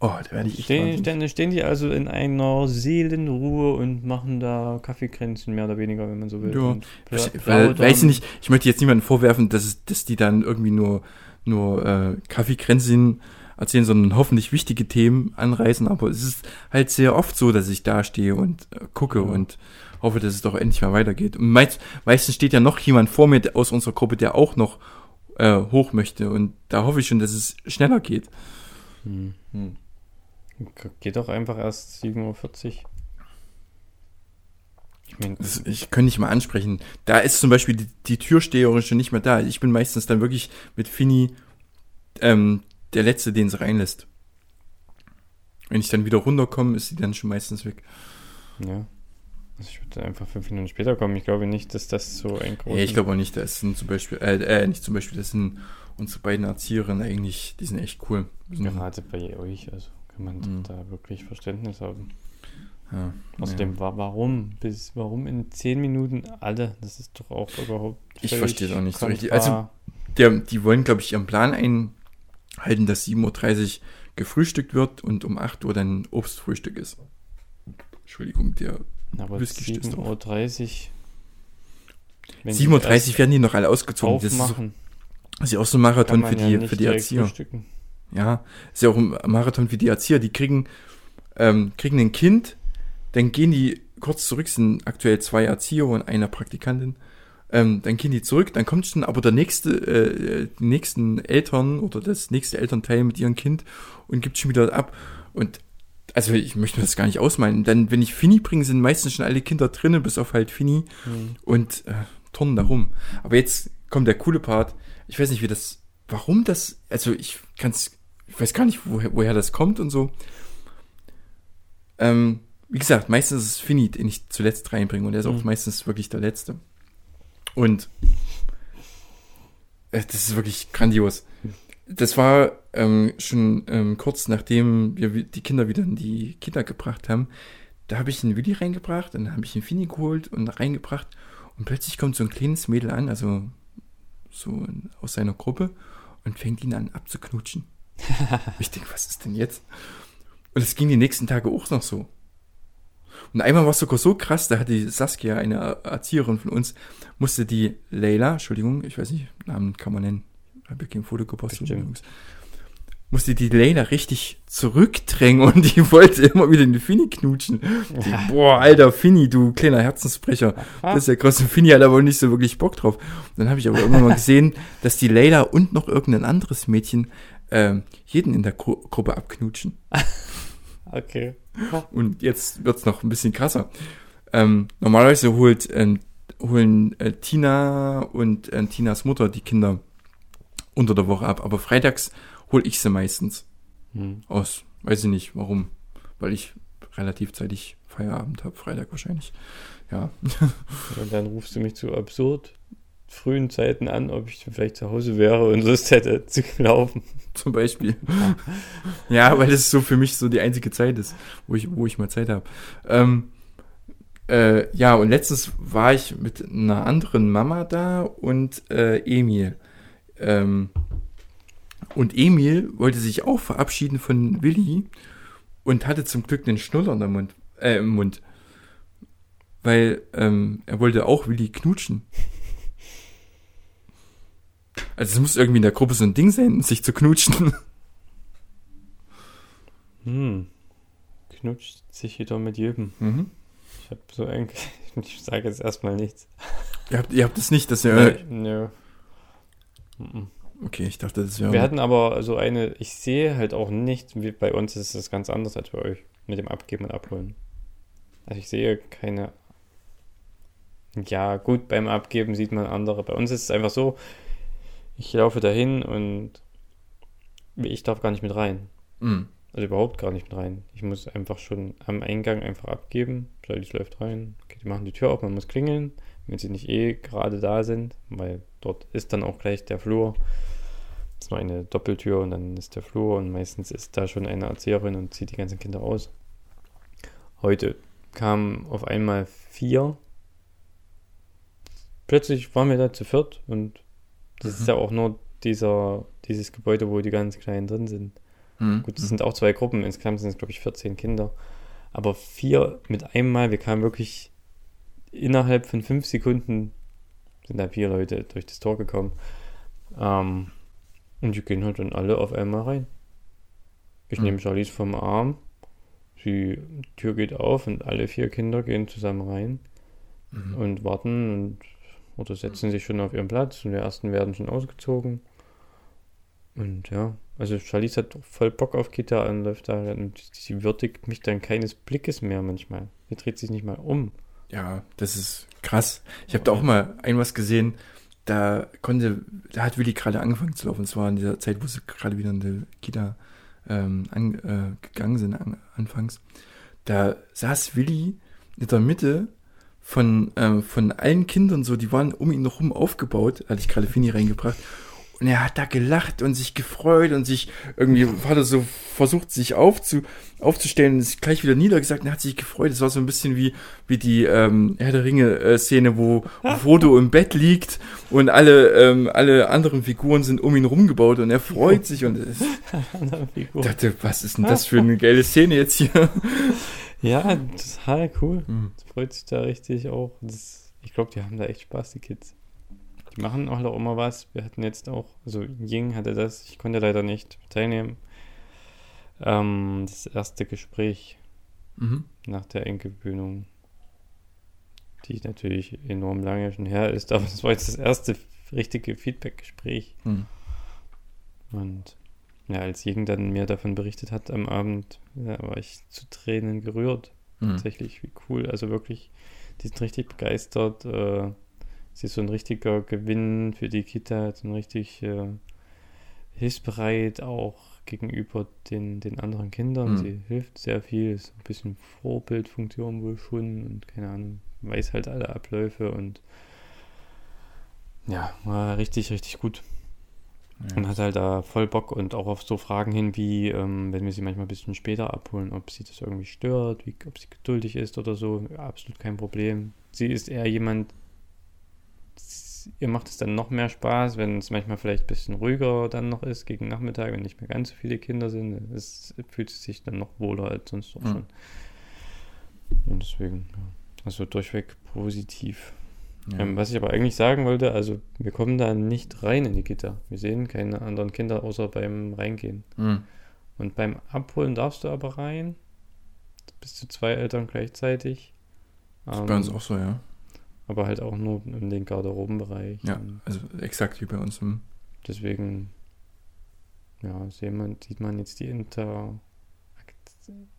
Oh, da werde ich stehen, stehen, stehen die also in einer Seelenruhe und machen da Kaffeekränzchen mehr oder weniger, wenn man so will. Ja. Ich, weil, weiß ich nicht, ich möchte jetzt niemandem vorwerfen, dass, dass die dann irgendwie nur, nur äh, Kaffeekränzchen erzählen, sondern hoffentlich wichtige Themen anreißen. Aber es ist halt sehr oft so, dass ich da stehe und äh, gucke ja. und hoffe, dass es doch endlich mal weitergeht. Und meist, meistens steht ja noch jemand vor mir aus unserer Gruppe, der auch noch äh, hoch möchte. Und da hoffe ich schon, dass es schneller geht. Hm. Hm. Geht doch einfach erst 7.40 Uhr. Ich, mein, ich könnte nicht mal ansprechen. Da ist zum Beispiel die, die Türsteherin schon nicht mehr da. Ich bin meistens dann wirklich mit Fini ähm, der Letzte, den sie reinlässt. Wenn ich dann wieder runterkomme, ist sie dann schon meistens weg. Ja. Also ich würde einfach fünf Minuten später kommen. Ich glaube nicht, dass das so ein großes... Nee, ich glaube auch nicht. Das sind zum Beispiel, äh, äh, nicht zum Beispiel, das sind unsere beiden Erzieherinnen eigentlich, die sind echt cool. Gerade bei euch, also kann man Mhm. da wirklich Verständnis haben. ja, Außerdem, wa warum? Bis, warum in zehn Minuten alle? Das ist doch auch überhaupt. Ich verstehe es auch nicht so richtig. Also- Der, die wollen, glaube ich, ihren Plan einhalten, dass 7.30 Uhr gefrühstückt wird und um 8 Uhr dann Obstfrühstück ist. Entschuldigung, der aber Whisky stößt 7.30 Uhr. wenn 7.30 sie Uhr werden die noch alle ausgezogen. Das ist, so, aufmachen, das ist ja auch so ein Marathon für ja die, für die Erzieher. frühstücken. Ja, ist ja auch ein Marathon für die Erzieher. Die kriegen, ähm, kriegen ein Kind, dann gehen die kurz zurück, sind aktuell zwei Erzieher und eine Praktikantin. Ähm, dann gehen die zurück, dann kommt schon aber der nächste, äh, die nächsten Eltern oder das nächste Elternteil mit ihrem Kind und gibt schon wieder ab. Und also ich möchte mir das gar nicht ausmalen. Dann, wenn ich Fini bringe, sind meistens schon alle Kinder drinnen, bis auf halt Fini Hm. und äh, turnen da rum. Aber jetzt kommt der coole Part. Ich weiß nicht, wie das, warum das, also ich kann's, ich weiß gar nicht, woher, woher das kommt und so. Ähm, wie gesagt, meistens ist es Fini, den ich zuletzt reinbringe und er ist auch Mhm. meistens wirklich der Letzte. Und äh, das ist wirklich grandios. Das war ähm, schon ähm, kurz nachdem wir wi- die Kinder wieder in die Kita gebracht haben. Da habe ich einen Willi reingebracht, dann habe ich einen Fini geholt und reingebracht und plötzlich kommt so ein kleines Mädel an, also so aus seiner Gruppe und fängt ihn an abzuknutschen. ich denke, was ist denn jetzt? Und es ging die nächsten Tage auch noch so. Und einmal war es sogar so krass, da hatte die Saskia, eine Erzieherin von uns, musste die Leila, Entschuldigung, ich weiß nicht, Namen kann man nennen, ich habe ja kein Foto gepostet. Jungs, musste die Leila richtig zurückdrängen und die wollte immer wieder den Fini knutschen. Die, boah, alter Fini, du kleiner Herzensbrecher. Das ist ja krass. Und Fini hat aber nicht so wirklich Bock drauf. Dann habe ich aber irgendwann mal gesehen, dass die Leila und noch irgendein anderes Mädchen ähm, jeden in der Gru Gruppe abknutschen. Okay. Und jetzt wird's noch ein bisschen krasser. Ähm, normalerweise holt, ähm, holen äh, Tina und äh, Tinas Mutter die Kinder unter der Woche ab. Aber freitags hole ich sie meistens Hm. aus. Weiß ich nicht, warum. Weil ich relativ zeitig Feierabend habe, Freitag wahrscheinlich. Ja. Und dann rufst du mich zu absurd frühen Zeiten an, ob ich vielleicht zu Hause wäre und Lust hätte zu laufen. Zum Beispiel. ja, weil das so für mich so die einzige Zeit ist, wo ich, wo ich mal Zeit habe. Ähm, äh, ja, und letztens war ich mit einer anderen Mama da und äh, Emil. Ähm, und Emil wollte sich auch verabschieden von Willi und hatte zum Glück den Schnuller der Mund, äh, im Mund. Weil ähm, er wollte auch Willi knutschen. Also es muss irgendwie in der Gruppe so ein Ding sein, sich zu knutschen. Hm. Knutscht sich wieder mit jedem. Mhm. Ich habe so eigentlich, ich sage jetzt erstmal nichts. Ihr habt, ihr habt das nicht, dass ihr. Nee, nö. Mhm. Okay, ich dachte, das wäre. Wir hatten aber so eine, ich sehe halt auch nicht, wie bei uns ist es ganz anders als bei euch mit dem Abgeben und Abholen. Also ich sehe keine. Ja, gut, beim Abgeben sieht man andere. Bei uns ist es einfach so, ich laufe dahin und ich darf gar nicht mit rein. Mhm. Also überhaupt gar nicht mit rein. Ich muss einfach schon am Eingang einfach abgeben. Charlie läuft rein, okay, die machen die Tür auf, man muss klingeln, wenn sie nicht eh gerade da sind, weil dort ist dann auch gleich der Flur. Das ist nur eine Doppeltür und dann ist der Flur und meistens ist da schon eine Erzieherin und zieht die ganzen Kinder aus. Heute kamen auf einmal vier. Plötzlich waren wir da zu viert und das ist ja auch nur dieser, dieses Gebäude, wo die ganz Kleinen drin sind. Mhm. Gut, es sind auch zwei Gruppen, insgesamt sind es, glaube ich, 14 Kinder. Aber vier mit einem Mal, wir kamen wirklich innerhalb von fünf Sekunden sind da vier Leute durch das Tor gekommen. Ähm, und die gehen halt dann alle auf einmal rein. Ich Mhm. nehme Charlies vom Arm, die Tür geht auf und alle vier Kinder gehen zusammen rein Mhm. und warten und oder setzen sich schon auf ihren Platz und die ersten werden schon ausgezogen. Und ja, also Charlize hat voll Bock auf Kita und läuft da und sie würdigt mich dann keines Blickes mehr manchmal. Sie dreht sich nicht mal um. Ja, das ist krass. Ich habe da auch mal ein was gesehen, da konnte, da hat Willi gerade angefangen zu laufen. Es war in dieser Zeit, wo sie gerade wieder in die Kita ähm, an, äh, gegangen sind, an, anfangs. Da saß Willi in der Mitte von, ähm, von allen Kindern so, die waren um ihn rum aufgebaut, hatte ich gerade Fini reingebracht. Und er hat da gelacht und sich gefreut und sich irgendwie hat er so versucht, sich aufzu, aufzustellen und ist gleich wieder niedergesagt und er hat sich gefreut. Es war so ein bisschen wie, wie die ähm, Herr der Ringe-Szene, wo, wo Frodo im Bett liegt und alle, ähm, alle anderen Figuren sind um ihn rumgebaut und er freut sich und ist, ich dachte, was ist denn das für eine geile Szene jetzt hier? Ja, total cool. Mhm. Das freut sich da richtig auch. Das, ich glaube, die haben da echt Spaß, die Kids. Die machen auch noch immer was. Wir hatten jetzt auch, also Ying hatte das, ich konnte leider nicht teilnehmen. Ähm, das erste Gespräch Mhm. nach der Enkelbühnung, die natürlich enorm lange schon her ist, aber das war jetzt das erste richtige Feedback-Gespräch. Mhm. Und ja, als Jing dann mir davon berichtet hat am Abend, ja, war ich zu Tränen gerührt. Mhm. Tatsächlich, wie cool. Also wirklich, die sind richtig begeistert. Äh, sie ist so ein richtiger Gewinn für die Kita, so ein richtig äh, hilfsbereit auch gegenüber den, den anderen Kindern. Mhm. Sie hilft sehr viel, ist ein bisschen Vorbildfunktion wohl schon und keine Ahnung, weiß halt alle Abläufe und ja, war richtig, richtig gut. Und hat halt da voll Bock und auch auf so Fragen hin, wie, ähm, wenn wir sie manchmal ein bisschen später abholen, ob sie das irgendwie stört, wie, ob sie geduldig ist oder so, ja, absolut kein Problem. Sie ist eher jemand, ihr macht es dann noch mehr Spaß, wenn es manchmal vielleicht ein bisschen ruhiger dann noch ist, gegen Nachmittag, wenn nicht mehr ganz so viele Kinder sind. Es fühlt sie sich dann noch wohler als sonst auch Mhm. schon. Und deswegen, ja. Also durchweg positiv. Ja. Ähm, was ich aber eigentlich sagen wollte, also wir kommen da nicht rein in die Gitter. Wir sehen keine anderen Kinder außer beim Reingehen. Mhm. Und beim Abholen darfst du aber rein. Bis zu zwei Eltern gleichzeitig. Das ist Ähm, bei uns auch so, ja. Aber halt auch nur in den Garderobenbereich. Ja, also exakt wie bei uns im. deswegen, ja, sehen man, sieht man jetzt die Inter,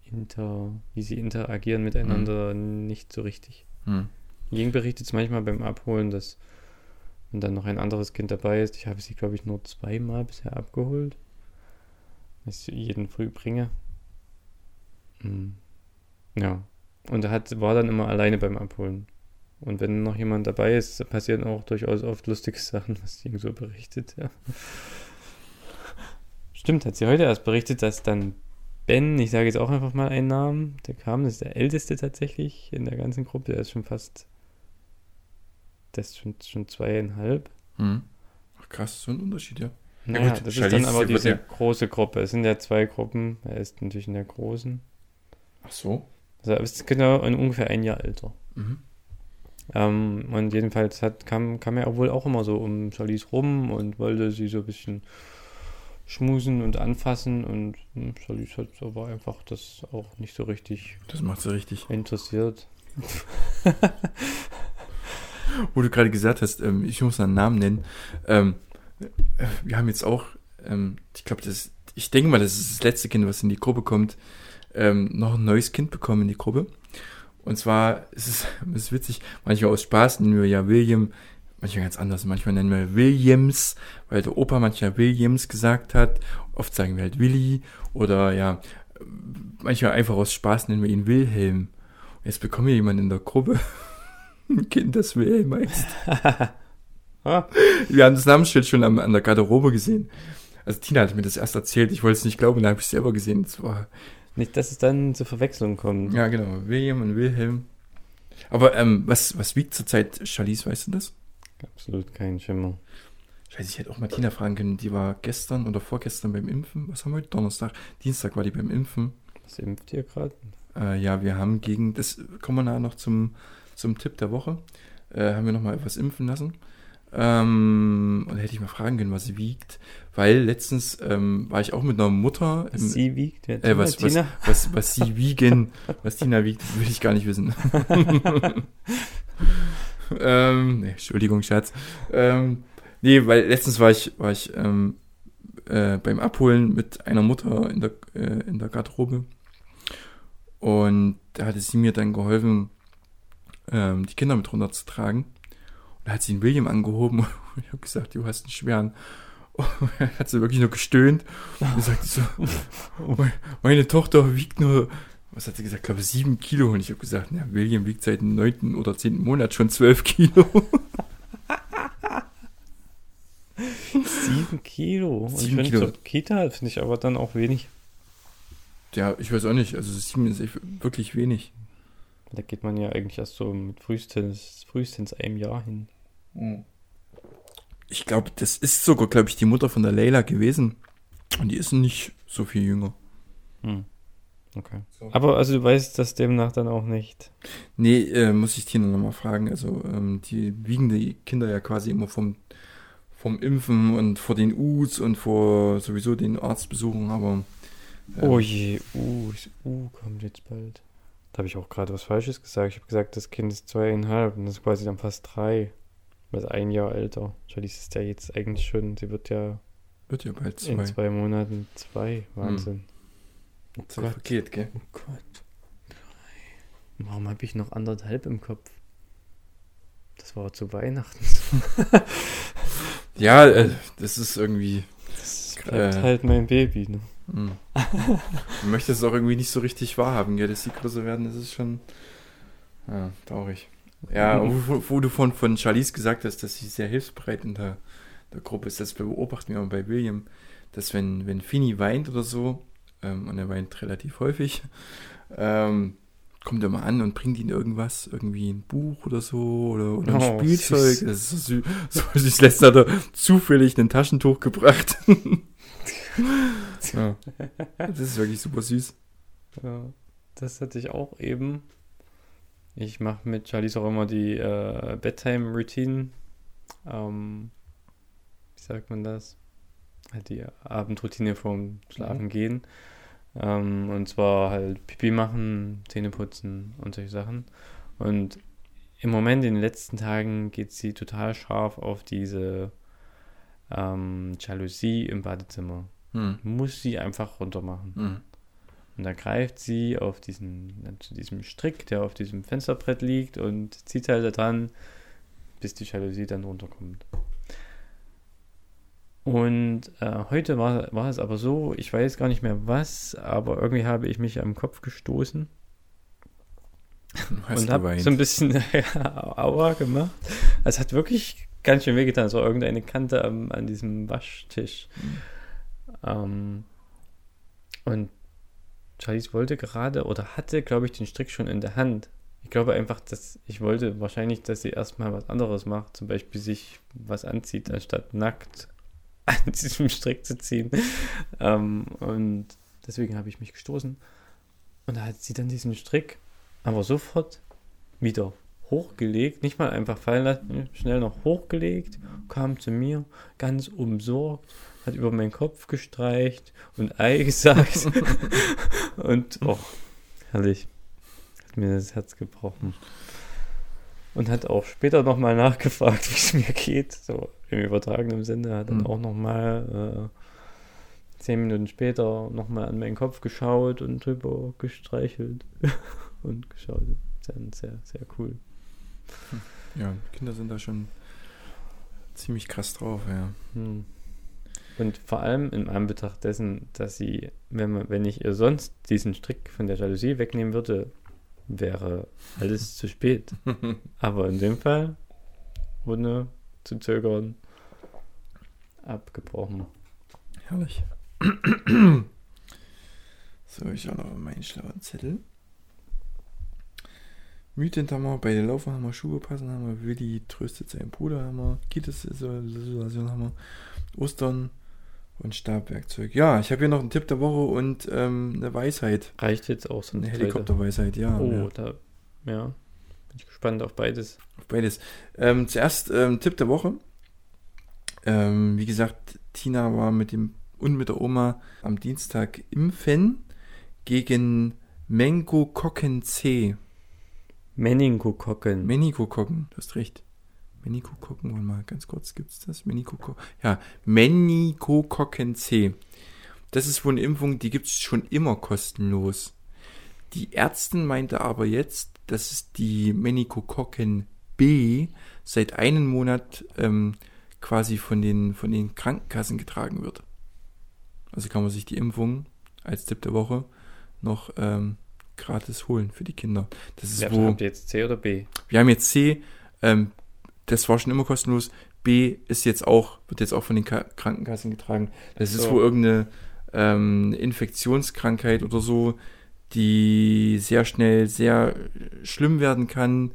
Inter, wie sie interagieren miteinander nicht so richtig. Mhm. Jing berichtet es manchmal beim Abholen, dass wenn dann noch ein anderes Kind dabei ist, ich habe sie, glaube ich, nur zweimal bisher abgeholt, was ich jeden früh bringe. Hm. Ja. Und er hat, war dann immer alleine beim Abholen. Und wenn noch jemand dabei ist, passieren auch durchaus oft lustige Sachen, was Jing so berichtet, ja. Stimmt, hat sie heute erst berichtet, dass dann Ben, ich sage jetzt auch einfach mal einen Namen, der kam, das ist der älteste tatsächlich in der ganzen Gruppe, der ist schon fast, der ist schon, zweieinhalb. Mhm. Ach krass, so ein Unterschied, ja. Ja Naja, gut, das Charlize ist dann aber diese ja- große Gruppe. Es sind ja zwei Gruppen. Er ist natürlich in der großen. Ach so. Also er ist genau in ungefähr ein Jahr älter. Mhm. Ähm, und jedenfalls hat, kam, kam er wohl auch immer so um Charlize rum und wollte sie so ein bisschen schmusen und anfassen. Und hm, Charlize hat aber einfach das auch nicht so richtig Das macht sie richtig. interessiert. Wo du gerade gesagt hast, ähm, ich muss einen Namen nennen. Ähm, äh, wir haben jetzt auch, ähm, ich glaube, das, ich denke mal, das ist das letzte Kind, was in die Gruppe kommt, ähm, noch ein neues Kind bekommen in die Gruppe. Und zwar ist es, ist witzig, manchmal aus Spaß nennen wir ja William, manchmal ganz anders, manchmal nennen wir Williams, weil der Opa manchmal Williams gesagt hat, oft sagen wir halt Willi oder ja, manchmal einfach aus Spaß nennen wir ihn Wilhelm. Und jetzt bekommen wir jemanden in der Gruppe, ein Kind, das Wilhelm heißt. Ah, Wir haben das Namensschild schon am, an der Garderobe gesehen. Also Tina hat mir das erst erzählt, ich wollte es nicht glauben, dann habe ich es selber gesehen. Das war, nicht, dass es dann zur Verwechslung kommt. ja genau, William und Wilhelm. Aber ähm, was, was wiegt zurzeit Charlize, weißt du das? Absolut kein Schimmer. Scheiße, ich hätte auch Martina fragen können, die war gestern oder vorgestern beim Impfen. Was haben wir heute? Donnerstag. Dienstag war die beim Impfen. Was impft ihr gerade? Äh, ja, wir haben gegen, das kommen wir nachher noch zum, zum Tipp der Woche, äh, haben wir nochmal etwas impfen lassen. Ähm, und hätte ich mal fragen können, was sie wiegt, weil letztens ähm, war ich auch mit einer Mutter im, Sie wiegt. Wer äh, was, was, Tina? was, was sie wiegen, was Tina wiegt, will ich gar nicht wissen. ähm, nee, Entschuldigung, Schatz. Ähm, nee, weil letztens war ich, war ich ähm, äh, beim Abholen mit einer Mutter in der, äh, in der Garderobe. Und da hatte sie mir dann geholfen, ähm, die Kinder mit runterzutragen. Und da hat sie den William angehoben und ich habe gesagt, du hast einen schweren. Und hat sie wirklich nur gestöhnt und sagte so, "Meine- Tochter wiegt nur, was hat sie gesagt? Ich glaube, sieben Kilo. Und ich habe gesagt, na, William wiegt seit dem neunten oder zehnten Monat schon zwölf Kilo. Sieben Kilo. Und Sieben ich finde, Kilo. zur Kita finde ich aber dann auch wenig. Ja, ich weiß auch nicht. Also sieben ist wirklich wenig. Da geht man ja eigentlich erst so mit frühestens, frühestens einem Jahr hin. Ich glaube, das ist sogar, glaube ich, die Mutter von der Leila gewesen. Und die ist nicht so viel jünger. Hm. Okay. Aber also du weißt das demnach dann auch nicht. Nee, äh, muss ich Tina nochmal fragen. Also, ähm, die wiegen die Kinder ja quasi immer vom, vom Impfen und vor den U's und vor sowieso den Arztbesuchen, aber. ähm, Oh je, uh, ist- uh, kommt jetzt bald. Da habe ich auch gerade was Falsches gesagt. Ich habe gesagt, das Kind ist zweieinhalb und das ist quasi dann fast drei. Das ist ein Jahr älter. Charlize ist ja jetzt eigentlich schon, sie wird ja Wird ja bald in zwei. zwei Monaten zwei. Wahnsinn. Oh Zwei Gott. vergeht, gell? Oh Gott. Drei. Warum habe ich noch anderthalb im Kopf? Das war zu Weihnachten. Ja, äh, das ist irgendwie. Das bleibt Äh. halt mein Baby. Ne? Mh. Man möchte es auch irgendwie nicht so richtig wahrhaben, gell? Dass die größer werden, das ist schon. Ja, traurig. Ja, wo, wo du von, von Charlize gesagt hast, dass sie sehr hilfsbereit in der, der Gruppe ist, das beobachten wir auch bei William, dass wenn, wenn Fini weint oder so, ähm, und er weint relativ häufig, ähm, kommt er mal an und bringt ihm irgendwas, irgendwie ein Buch oder so, oder, oder ein Oh, Spielzeug. süß. Das ist so süß. So. Letztens hat er zufällig ein Taschentuch gebracht. Ja. Das ist wirklich super süß. Ja, das hatte ich auch eben. Ich mache mit Charlize auch immer die äh, Bedtime-Routine. Ähm, wie sagt man das? Halt die Abendroutine vorm Schlafen gehen. Ähm, und zwar halt Pipi machen, Zähne putzen und solche Sachen. Und im Moment, in den letzten Tagen, geht sie total scharf auf diese ähm, Jalousie im Badezimmer. Hm. Muss sie einfach runter machen. Hm. Und da greift sie auf diesen, zu diesem Strick, der auf diesem Fensterbrett liegt und zieht halt da dran, bis die Jalousie dann runterkommt. Und äh, heute war, war es aber so, ich weiß gar nicht mehr was, aber irgendwie habe ich mich am Kopf gestoßen und habe so ein bisschen Aua gemacht. Es hat wirklich ganz schön wehgetan. Es war irgendeine Kante am, an diesem Waschtisch. Ähm, und Charlize wollte gerade oder hatte, glaube ich, den Strick schon in der Hand. Ich glaube einfach, dass ich wollte wahrscheinlich, dass sie erstmal was anderes macht, zum Beispiel sich was anzieht, anstatt nackt an diesem Strick zu ziehen. ähm, und deswegen habe ich mich gestoßen. Und da hat sie dann diesen Strick aber sofort wieder hochgelegt, nicht mal einfach fallen lassen, schnell noch hochgelegt, kam zu mir, ganz umsorgt, hat über meinen Kopf gestreicht und Ei gesagt. und, oh, herrlich. Hat mir das Herz gebrochen. Und hat auch später nochmal nachgefragt, wie es mir geht. So im übertragenen Sinne. Hat dann Mhm. auch nochmal äh, zehn Minuten später nochmal an meinen Kopf geschaut und drüber gestreichelt und geschaut. Sehr, sehr, sehr cool. Ja, Kinder sind da schon ziemlich krass drauf, ja. Hm. Und vor allem in Anbetracht dessen, dass sie, wenn, man, wenn ich ihr sonst diesen Strick von der Jalousie wegnehmen würde, wäre alles zu spät. Aber in dem Fall, ohne zu zögern, abgebrochen. Herrlich. so, ich auch noch meinen schlauen Zettel. Mythen haben wir, bei den Laufen haben wir Schuhe passen, haben wir Willi tröstet seinen Bruder, haben wir Kitas-Situation haben wir Ostern und Stabwerkzeug. Ja, ich habe hier noch einen Tipp der Woche und ähm, eine Weisheit. Reicht jetzt auch so Eine Helikopterweisheit, ja. Oh, ja. da, ja. Bin ich gespannt auf beides. Auf beides. Ähm, zuerst ähm, Tipp der Woche. Ähm, wie gesagt, Tina war mit dem und mit der Oma am Dienstag impfen gegen Mengokokken C. Meningokokken. Meningokokken, du hast recht. Meningokokken, warte mal ganz kurz, gibt's das? Meningokokken. Ja, Meningokokken C. Das ist wohl eine Impfung, die gibt's schon immer kostenlos. Die Ärztin meinte aber jetzt, dass es die Meningokokken B seit einem Monat ähm, quasi von den, von den Krankenkassen getragen wird. Also kann man sich die Impfung als Tipp der Woche noch ähm, gratis holen für die Kinder. Das ist Ja, wo. habt ihr jetzt C oder B? Wir haben jetzt C, ähm, das war schon immer kostenlos. B ist jetzt auch, wird jetzt auch von den Ka Krankenkassen getragen. Das ist So. wohl irgendeine ähm, Infektionskrankheit oder so, die sehr schnell sehr schlimm werden kann.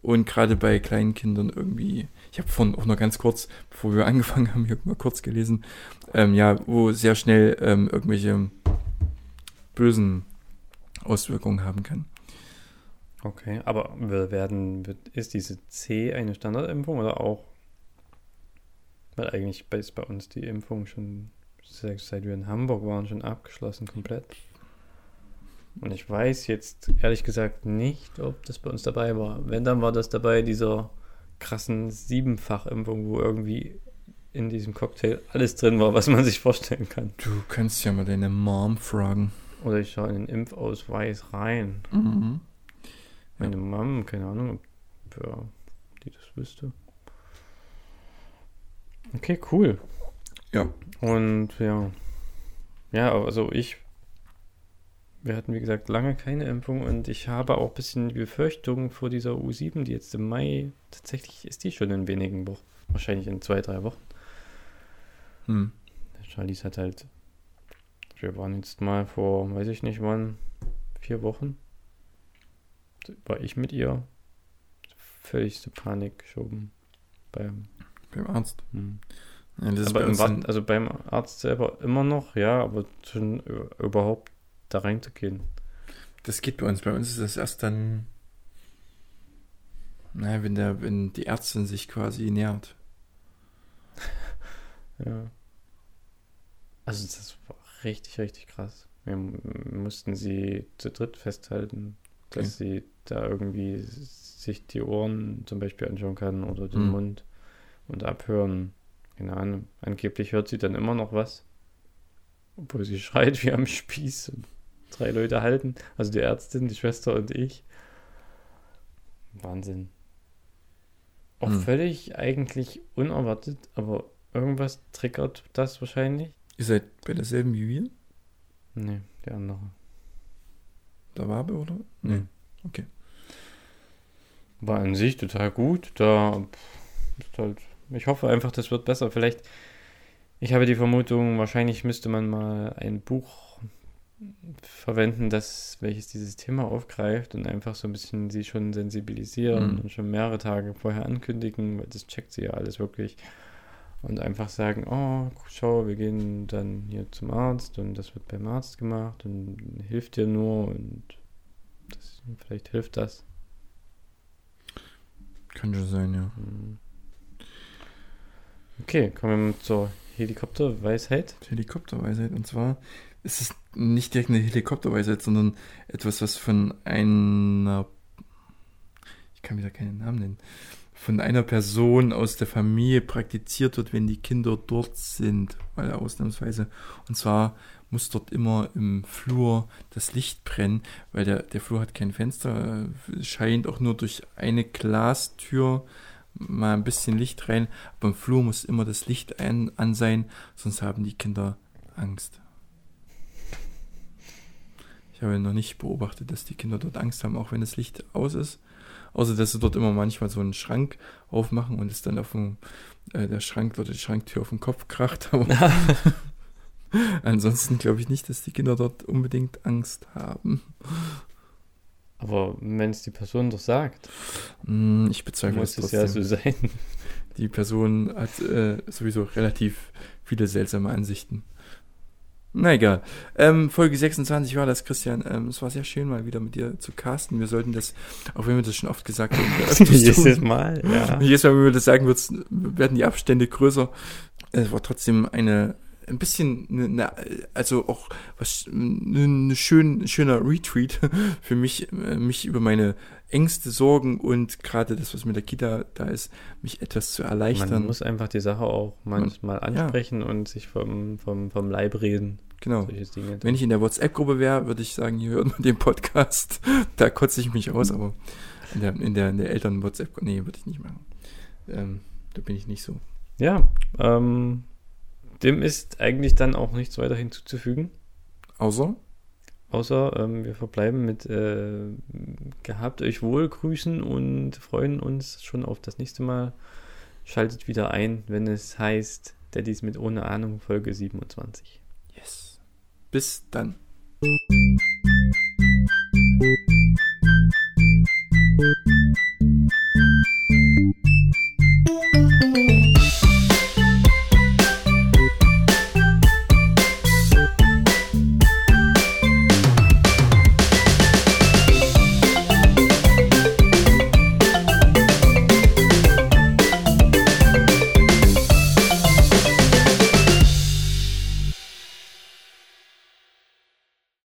Und gerade bei kleinen Kindern irgendwie, ich habe vorhin auch noch ganz kurz, bevor wir angefangen haben, hier mal kurz gelesen, ähm, ja, wo sehr schnell ähm, irgendwelche bösen Auswirkungen haben kann. Okay, aber wir werden, wird, ist diese C eine Standardimpfung oder auch? Weil eigentlich ist bei uns die Impfung schon, seit seit wir in Hamburg waren, schon abgeschlossen komplett. Und ich weiß jetzt ehrlich gesagt nicht, ob das bei uns dabei war. Wenn, dann war das dabei dieser krassen Siebenfachimpfung, wo irgendwie in diesem Cocktail alles drin war, was man sich vorstellen kann. Du kannst ja mal deine Mom fragen. Oder ich schaue in den Impfausweis rein. Mhm. Meine Mom, keine Ahnung, ob ja, die das wüsste. Okay, cool. Ja. Und ja. Ja, also ich. Wir hatten, wie gesagt, lange keine Impfung und ich habe auch ein bisschen die Befürchtung vor dieser U7, die jetzt im Mai, tatsächlich ist die schon in wenigen Wochen. Wahrscheinlich in zwei, drei Wochen. Hm. Charlize hat halt. Wir waren jetzt mal vor, weiß ich nicht wann, vier Wochen. War ich mit ihr. Völligste Panik geschoben. Beim. Beim Arzt. Hm. Ja, aber im also beim Arzt selber immer noch, ja, aber schon überhaupt da reinzugehen. das geht bei uns. Bei uns ist das erst dann, naja, wenn der, wenn die Ärztin sich quasi nähert. Ja. Also das war richtig, richtig krass. Wir mussten sie zu dritt festhalten, dass sie da irgendwie sich die Ohren zum Beispiel anschauen kann oder den Hm. Mund und abhören. Keine Ahnung. Angeblich hört sie dann immer noch was. Obwohl sie schreit wie am Spieß und drei Leute halten. Also die Ärztin, die Schwester und ich. Wahnsinn. Auch Hm. völlig eigentlich unerwartet, aber irgendwas triggert das wahrscheinlich. Ihr seid bei derselben wie wir? Nee, die andere. Der Wabe, oder? Nee. Okay. War an sich total gut. Da ist halt, ich hoffe einfach, das wird besser. Vielleicht, ich habe die Vermutung, wahrscheinlich müsste man mal ein Buch verwenden, das, welches dieses Thema aufgreift und einfach so ein bisschen sie schon sensibilisieren Mhm. und schon mehrere Tage vorher ankündigen, weil das checkt sie ja alles wirklich. Und einfach sagen, oh, schau, wir gehen dann hier zum Arzt und das wird beim Arzt gemacht und hilft dir nur und das, vielleicht hilft das. Kann schon sein, ja. Hm. Okay, kommen wir zur Helikopterweisheit. Helikopterweisheit. Und zwar ist es nicht direkt eine Helikopterweisheit, sondern etwas, was von einer, ich kann wieder keinen Namen nennen, von einer Person aus der Familie praktiziert wird, wenn die Kinder dort sind, weil ausnahmsweise. Und zwar muss dort immer im Flur das Licht brennen, weil der, der Flur hat kein Fenster, scheint auch nur durch eine Glastür mal ein bisschen Licht rein, aber im Flur muss immer das Licht ein, an sein, sonst haben die Kinder Angst. Ich habe noch nicht beobachtet, dass die Kinder dort Angst haben, auch wenn das Licht aus ist. Außer dass sie dort immer manchmal so einen Schrank aufmachen und es dann auf dem, äh, der Schrank oder die Schranktür auf den Kopf kracht. Aber ansonsten glaube ich nicht, dass die Kinder dort unbedingt Angst haben. Aber wenn es die Person doch sagt, Hm, Ich bezweifle muss es ja so sein. Die Person hat äh, sowieso relativ viele seltsame Ansichten. Na egal. Ähm, Folge 26 war das, Christian. Ähm, es war sehr schön, mal wieder mit dir zu casten. Wir sollten das, auch wenn wir das schon oft gesagt haben, Jedes. Mal, ja. Jedes Mal, wenn wir das sagen, wird's, werden die Abstände größer. Es war trotzdem eine, ein bisschen, eine, eine, also auch was, ein schön, schöner Retreat für mich, äh, mich über meine Ängste, Sorgen und gerade das, was mit der Kita da ist, mich etwas zu erleichtern. Man muss einfach die Sache auch manchmal ansprechen und sich vom, vom, vom Leib reden. genau. Wenn ich in der WhatsApp-Gruppe wäre, würde ich sagen, hier hört man den Podcast. Da kotze ich mich aus, aber in der, in der, in der Eltern-WhatsApp, nee, würde ich nicht machen. Ähm, da bin ich nicht so. Ja, ähm, dem ist eigentlich dann auch nichts weiter hinzuzufügen. Außer, außer ähm, wir verbleiben mit äh, gehabt euch wohl, grüßen und freuen uns schon auf das nächste Mal. Schaltet wieder ein, wenn es heißt Daddys mit ohne Ahnung, Folge 27. Yes. Bis dann. Thank you.